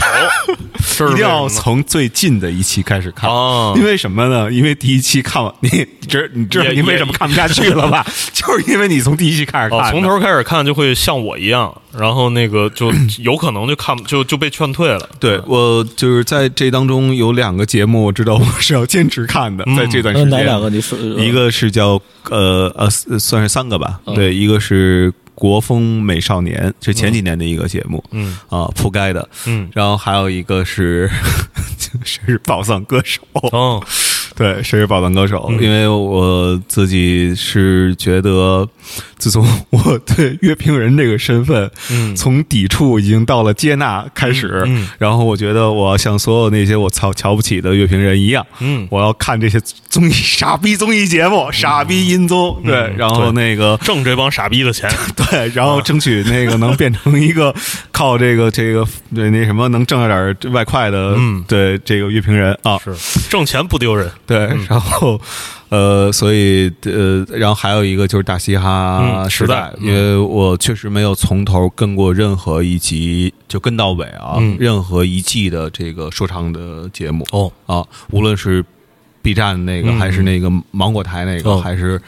是一定要从最近的一期开始看。哦因为什么呢？因为第一期看完，你你知你知道你为什么看不下去了吧？<laughs> 就是因为你从第一期开始看哦，，从头开始看就会像我一样，然后那个就 <clears throat> 有可能就看就就被劝退了。对我就是在这当中有两个节目，我知道我是要坚持看的，在这段时间。呃哪两个？你说一个是叫呃呃，算是三个吧。嗯对，一个是国风美少年，是前几年的一个节目，嗯啊，铺盖的。嗯，然后还有一个是 <laughs> 是宝藏歌手，哦，对，谁是宝藏歌手？嗯。因为我自己是觉得，自从我对乐评人这个身份，嗯。从抵触已经到了接纳开始，然后我觉得我要像所有那些我瞧瞧不起的乐评人一样，嗯。我要看这些综艺傻逼综艺节目，傻逼音综，对，嗯然后那个挣这帮傻逼的钱，<laughs> 对，然后争取那个能变成一个 <laughs> 靠这个这个对那什么能挣着点外快的，嗯。对这个乐评人啊，是挣钱不丢人。对，然后呃，所以呃，然后还有一个就是大嘻哈嗯时代，时代因为我确实没有从头跟过任何一集，就跟到尾啊，嗯。任何一季的这个说唱的节目。哦。啊，无论是 B 站那个，嗯还是那个芒果台那个，哦。还是。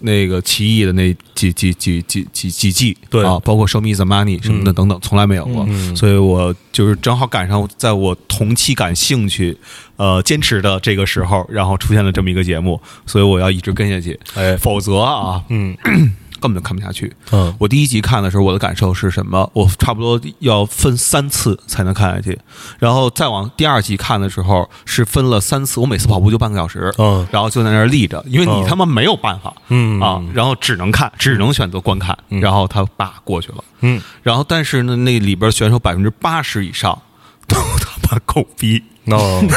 那个奇异的那几几几几几几季，对。啊，包括 Show Me the Money 什么的嗯。等等，从来没有过，嗯。所以我就是正好赶上在我同期感兴趣，呃，坚持的这个时候，然后出现了这么一个节目，所以我要一直跟下去，哎，否则啊，嗯 <clears throat> 根本就看不下去。嗯。我第一集看的时候，我的感受是什么？我差不多要分三次才能看下去，然后再往第二集看的时候是分了三次，我每次跑步就半个小时，嗯。然后就在那儿立着，因为你嗯他妈没有办法。嗯。啊，然后只能看，只能选择观看，嗯。然后他爸过去了，嗯。然后但是呢，那里边选手百分之八十以上都他妈狗逼。哦 <laughs>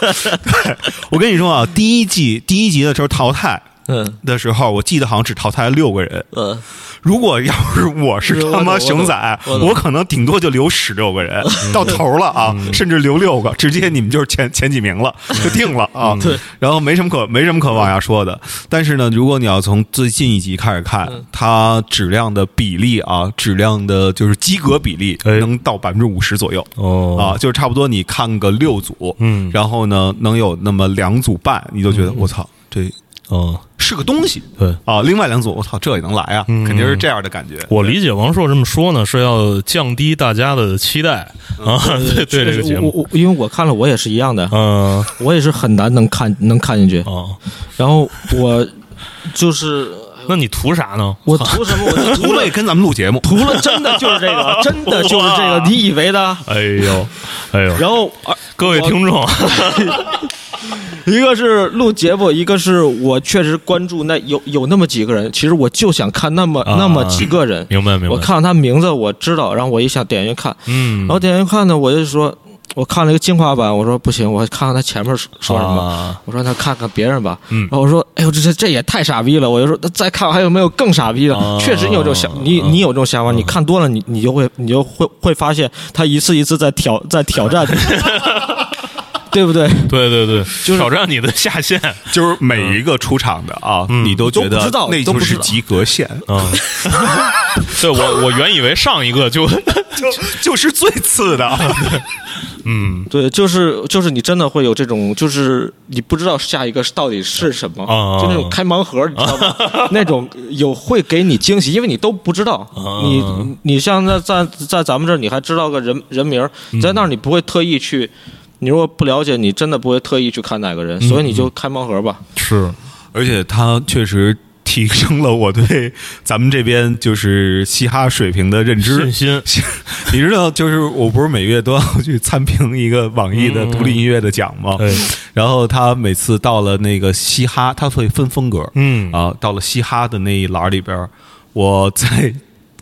<laughs> 我跟你说啊，第一季第一集的时候淘汰嗯。的时候，我记得好像只淘汰了六个人。嗯。如果要是我是他妈熊仔，我可能顶多就留十六个人到头了啊，甚至留六个，直接你们就是前前几名了，就定了啊。对，然后没什么可没什么可往下说的。但是呢，如果你要从最近一集开始看，它质量的比例啊，质量的就是及格比例哎。能到百分之五十左右。哦。啊，就是差不多你看个六组，嗯。然后呢，能有那么两组半，你就觉得我操，这哦，是个东西。对。啊。另外两组，我操，这也能来啊，嗯。肯定是这样的感觉。我理解王硕这么说呢，是要降低大家的期待。啊，对对这个节目，我我因为我看了，我也是一样的，嗯。我也是很难能看能看进去。啊，然后我就是那你图啥呢？我图什么？我就图了跟咱们录节目，图了，真的就是这个，<laughs> 真的就是这个，你以为的？哎呦，哎呦，然后啊各位听众，<laughs> 一个是录节目，一个是我确实关注那有有那么几个人，其实我就想看那么、啊那么几个人。明白明白。我看到他名字我知道，然后我一下点进去看，嗯，然后点进去看呢，我就说，我看了一个精华版，我说不行，我看看他前面说说什么。啊我说那看看别人吧，嗯然后我说，哎呦，这这这也太傻逼了！我就说，那再看还有没有更傻逼的？啊确实你有这种想，你你有这种想法，你看多了，你你就会你就会会发现他一次一次在挑在挑战你，<laughs> <laughs> 对不对？对对对，就是挑战你的下限。<laughs> 就是每一个出场的啊，你都觉得那就是及格线，嗯，<laughs> 对我我原以为上一个就就就是最次的。嗯对，就是就是你真的会有这种，就是你不知道下一个到底是什么，啊就那种开盲盒，你知道吗？那种有会给你惊喜，因为你都不知道。啊你你像在在在咱们这儿，你还知道个人人名儿，嗯在那儿你不会特意去。你如果不了解，你真的不会特意去看哪个嗯人，所以你就开盲盒吧。是而且他确实提升了我对咱们这边就是嘻哈水平的认知信。心。<laughs> 你知道，就是我不是每月都要去参评一个网易的独立音乐的奖吗？对，然后他每次到了那个嘻哈，他会分风格，嗯啊，到了嘻哈的那一栏里边，我在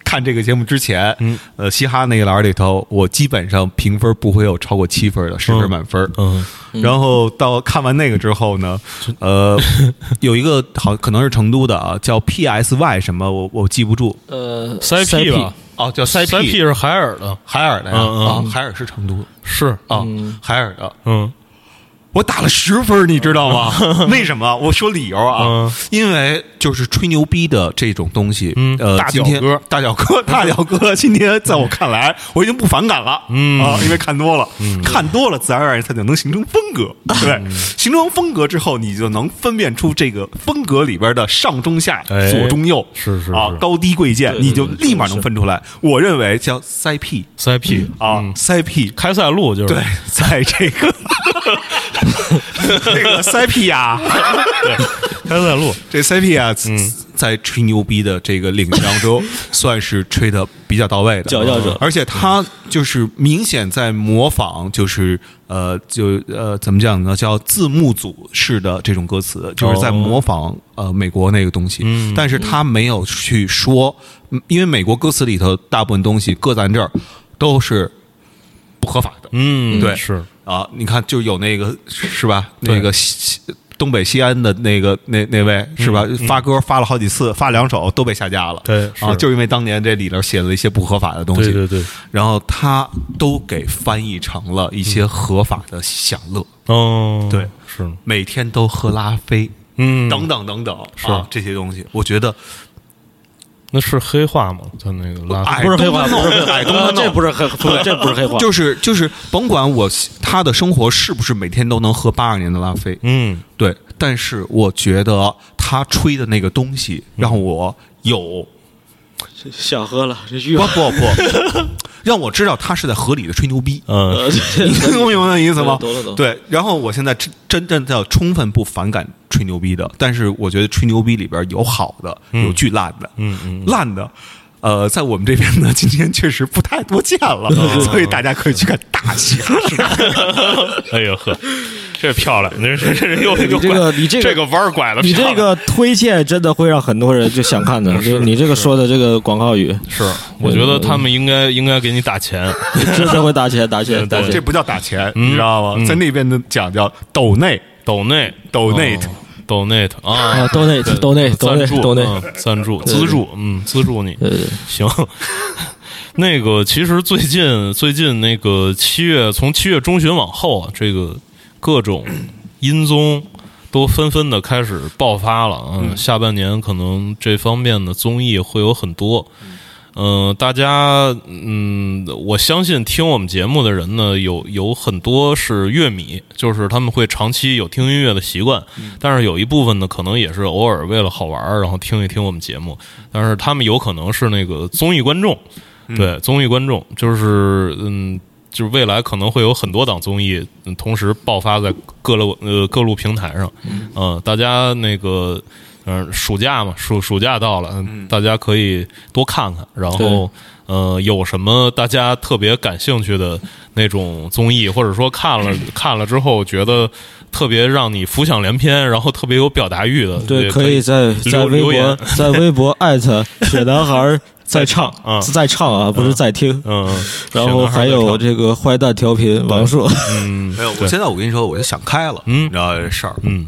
看这个节目之前，嗯，呃，嘻哈那一栏里头，我基本上评分不会有超过七分的，十分满分。嗯。然后到看完那个之后呢，呃，有一个好可能是成都的啊，叫 PSY 什么，我我记不住。呃，CP 吧，哦，叫塞塞 P 是海尔的，海尔的呀，嗯嗯。啊，海尔是成都的。是。啊，海尔的，嗯我打了十分，你知道吗？<laughs> 为什么？我说理由啊，嗯。因为就是吹牛逼的这种东西，嗯。呃，大脚哥。大脚哥，<laughs> 大脚哥，今天在我看来，我已经不反感了，嗯。啊，因为看多了，看多了，自然而然它就能形成风格，对，嗯形成风格之后，你就能分辨出这个风格里边的上中下、哎。左中右，啊是是啊，高低贵贱，你就立马能分出来。我认为叫塞 P 塞 P 啊，塞 P 开塞露就是。对，在这个这个 CP 呀，开塞露，这 CP 啊，嗯。在吹牛逼的这个领域当中，<laughs> 算是吹的比较到位的。佼佼者。而且他就是明显在模仿，就是呃，就呃，怎么讲呢？叫字幕组式的这种歌词，就是在模仿呃美国那个东西，嗯。但是他没有去说，嗯因为美国歌词里头大部分东西搁咱这儿都是不合法的，嗯，对。是啊，你看就有那个是吧？那个西西东北西安的那个那那位是吧？发歌发了好几次，发两首都被下架了。嗯对啊，是。就因为当年这里头写了一些不合法的东西，对对对，然后他都给翻译成了一些合法的享乐，哦，对，是，每天都喝拉菲。嗯，等等等等，是。啊，这些东西，我觉得那是黑化吗？他那个拉哎不是黑化，不是黑话，哎呃这不是黑，不是这不是黑化，就 <laughs> 是就是，甭管我他的生活是不是每天都能喝八二年的拉菲，嗯对，但是我觉得他吹的那个东西让我有想喝了，这欲不望。不不，让我知道他是在合理的吹牛逼。嗯呃，<laughs> 你听明白那意思吗？懂了懂对，然后我现在真真正的充分不反感吹牛逼的，但是我觉得吹牛逼里边有好的，有巨烂的，嗯嗯，烂的。呃，在我们这边呢，今天确实不太多见了，<laughs> 所以大家可以去看大嘻哈时代。<laughs> 哎呦呵，这漂亮，这这这又又你这个你这个这个弯儿拐了，你这个推荐真的会让很多人就想看的。<laughs> 就你这个说的这个广告语，是，我觉得他们应该应该给你打钱，<laughs> 真的会打钱打钱打钱。这不叫打钱，嗯你知道吗？嗯。在那边的讲叫抖内。抖内抖内。哦抖内啊。啊，都内对都内都内赞助都内，嗯赞助对资助，嗯，资助你，对对。行。<laughs> 那个其实最近最近那个七月从七月中旬往后啊，这个各种音综都纷纷的开始爆发了。嗯，下半年可能这方面的综艺会有很多。嗯、大家，嗯，我相信听我们节目的人呢，有有很多是乐迷，就是他们会长期有听音乐的习惯，但是有一部分呢，可能也是偶尔为了好玩儿，然后听一听我们节目，但是他们有可能是那个综艺观众，对综艺观众，就是嗯，就是未来可能会有很多档综艺嗯同时爆发在各路呃各路平台上，嗯、大家那个嗯、暑假嘛，暑暑假到了，嗯大家可以多看看，然后呃有什么大家特别感兴趣的那种综艺，或者说看了 <clears throat> 看了之后觉得特别让你浮想联翩，然后特别有表达欲的，对，可以在在微博在微博艾特 <laughs> 铁男孩儿在唱啊是在唱啊，不是在听。嗯，嗯 <laughs> 然后还有这个坏蛋调频王硕，<laughs> 嗯。没有，我现在我跟你说，我就想开了，嗯。你知道这事儿。嗯。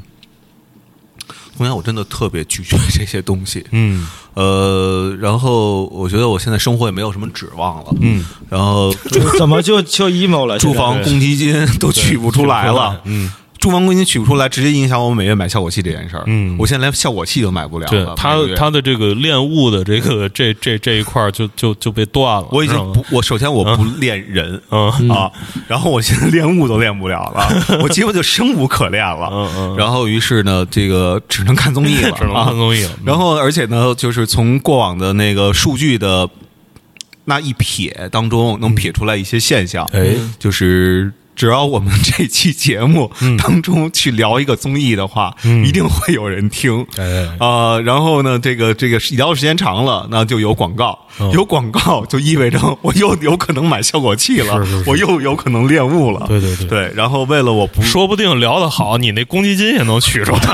从前我真的特别拒绝这些东西，嗯。呃，然后我觉得我现在生活也没有什么指望了，嗯，然后怎么就就 emo 了？住房公积金都取不出来了，嗯。住房公积金取不出来，直接影响我每月买效果器这件事儿。嗯我现在连效果器都买不了了。对他他的这个练物的这个这这这一块儿就就就被断了。我已经不，我首先我不练人。嗯啊，然后我现在练物都练不了了，<laughs> 我几乎就生无可恋了。嗯嗯然后于是呢，这个只能看综艺了，<laughs> 只能看综艺了啊然后而且呢，就是从过往的那个数据的那一撇当中，能撇出来一些现象。哎就是只要我们这期节目嗯。当中去聊一个综艺的话，一定会有人听。哎。啊、然后呢，这个这个聊的时间长了，那就有广告，嗯有广告就意味着我又有可能买效果器了，是是是。我又有可能练物了。对对对。对，然后为了我不说不定聊得好，你那公积金也能取出来。<laughs>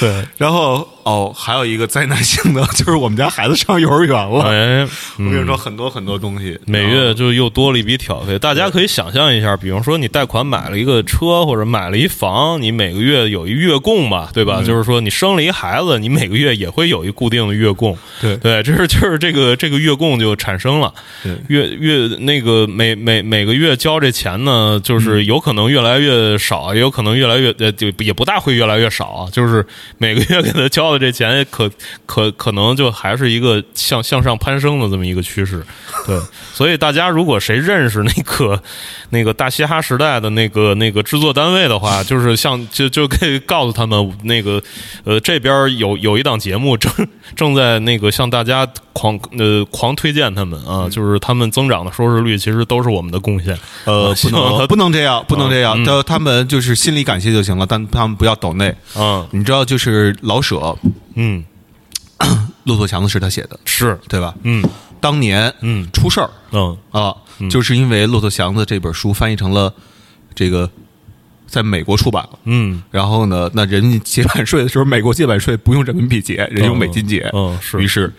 对，然后哦，还有一个灾难性的，<laughs> 就是我们家孩子上幼儿园了。哎，我跟你说，很多很多东西，每月就又多了一笔挑费。大家可以想象一下，比方说你贷款买了一个车或者买了一房，你每个月有一月供吧，对吧？就是说你生了一孩子，你每个月也会有一固定的月供。对对，<laughs> 这是就是这个这个月供就产生了。对月月那个每每每个月交这钱呢，就是有可能越来越少，也有可能越来越呃，就也不大会越来越少啊。就是每个月给他交的这钱，可可可能就还是一个向向上攀升的这么一个趋势。<laughs> 对，所以大家如果谁认识那个那个大嘻哈时代的那个那个制作单位的话，<laughs> 就是像就就可以告诉他们，那个呃这边有有一档节目正 <laughs> 正在那个向大家狂呃狂推荐他们啊，就是他们增长的收视率其实都是我们的贡献。呃，不能不能这样，不能这样。嗯他他们就是心里感谢就行了，但他们不要抖内。嗯你知道，就是老舍，嗯，<coughs> 骆驼祥子是他写的，是对吧？嗯当年嗯出事儿嗯啊，就是因为《骆驼祥子》这本书翻译成了这个在美国出版了。嗯然后呢，那人家结版税的时候，美国结版税不用人民币结，人用美金结。嗯是于是，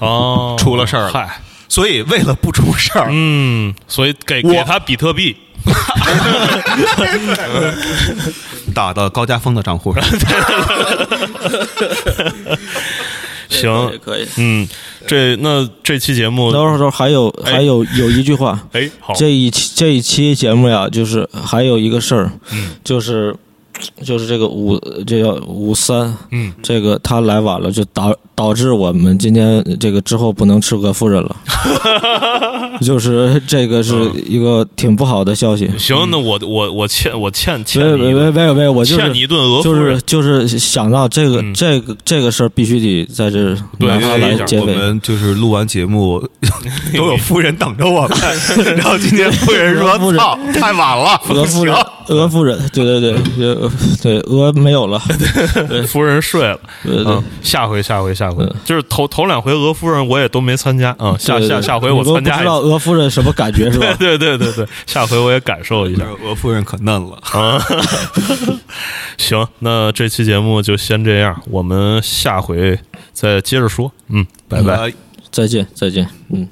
哦，出了事儿了嗨。所以为了不出事儿，嗯，所以给给他比特币，<laughs> 打到高家峰的账户上。<laughs> 行，可以。嗯，这那这期节目，到时候还有哎还有有一句话，哎，好，这一期这一期节目呀，就是还有一个事儿，就是就是这个五这叫五三，嗯，这个他来晚了，就导导致我们今天这个之后不能吃鹅夫人了，<laughs> 就是这个是一个挺不好的消息。行，那我我我欠我欠欠没没你一顿没没没，我就是欠你一顿俄就是就是想到这个嗯这个这个事儿必须得在这儿对拿它来对我结尾。们就是录完节目 <laughs> 都有夫人等着我们，然后今天夫人说：<laughs> “夫人操，太晚了，俄夫人行，俄夫人，对对对，呃 <laughs> 对，鹅没有了，<laughs> <laughs> 夫人睡了，对对对嗯，下回下回下回嗯，就是头头两回鹅夫人我也都没参加，啊，下下下回我参加，不知道鹅夫人什么感觉是吧？对对对对，下回我也感受一下。鹅夫人可嫩了。啊，行，那这期节目就先这样，我们下回再接着说。嗯，拜拜。拜再见再见，嗯。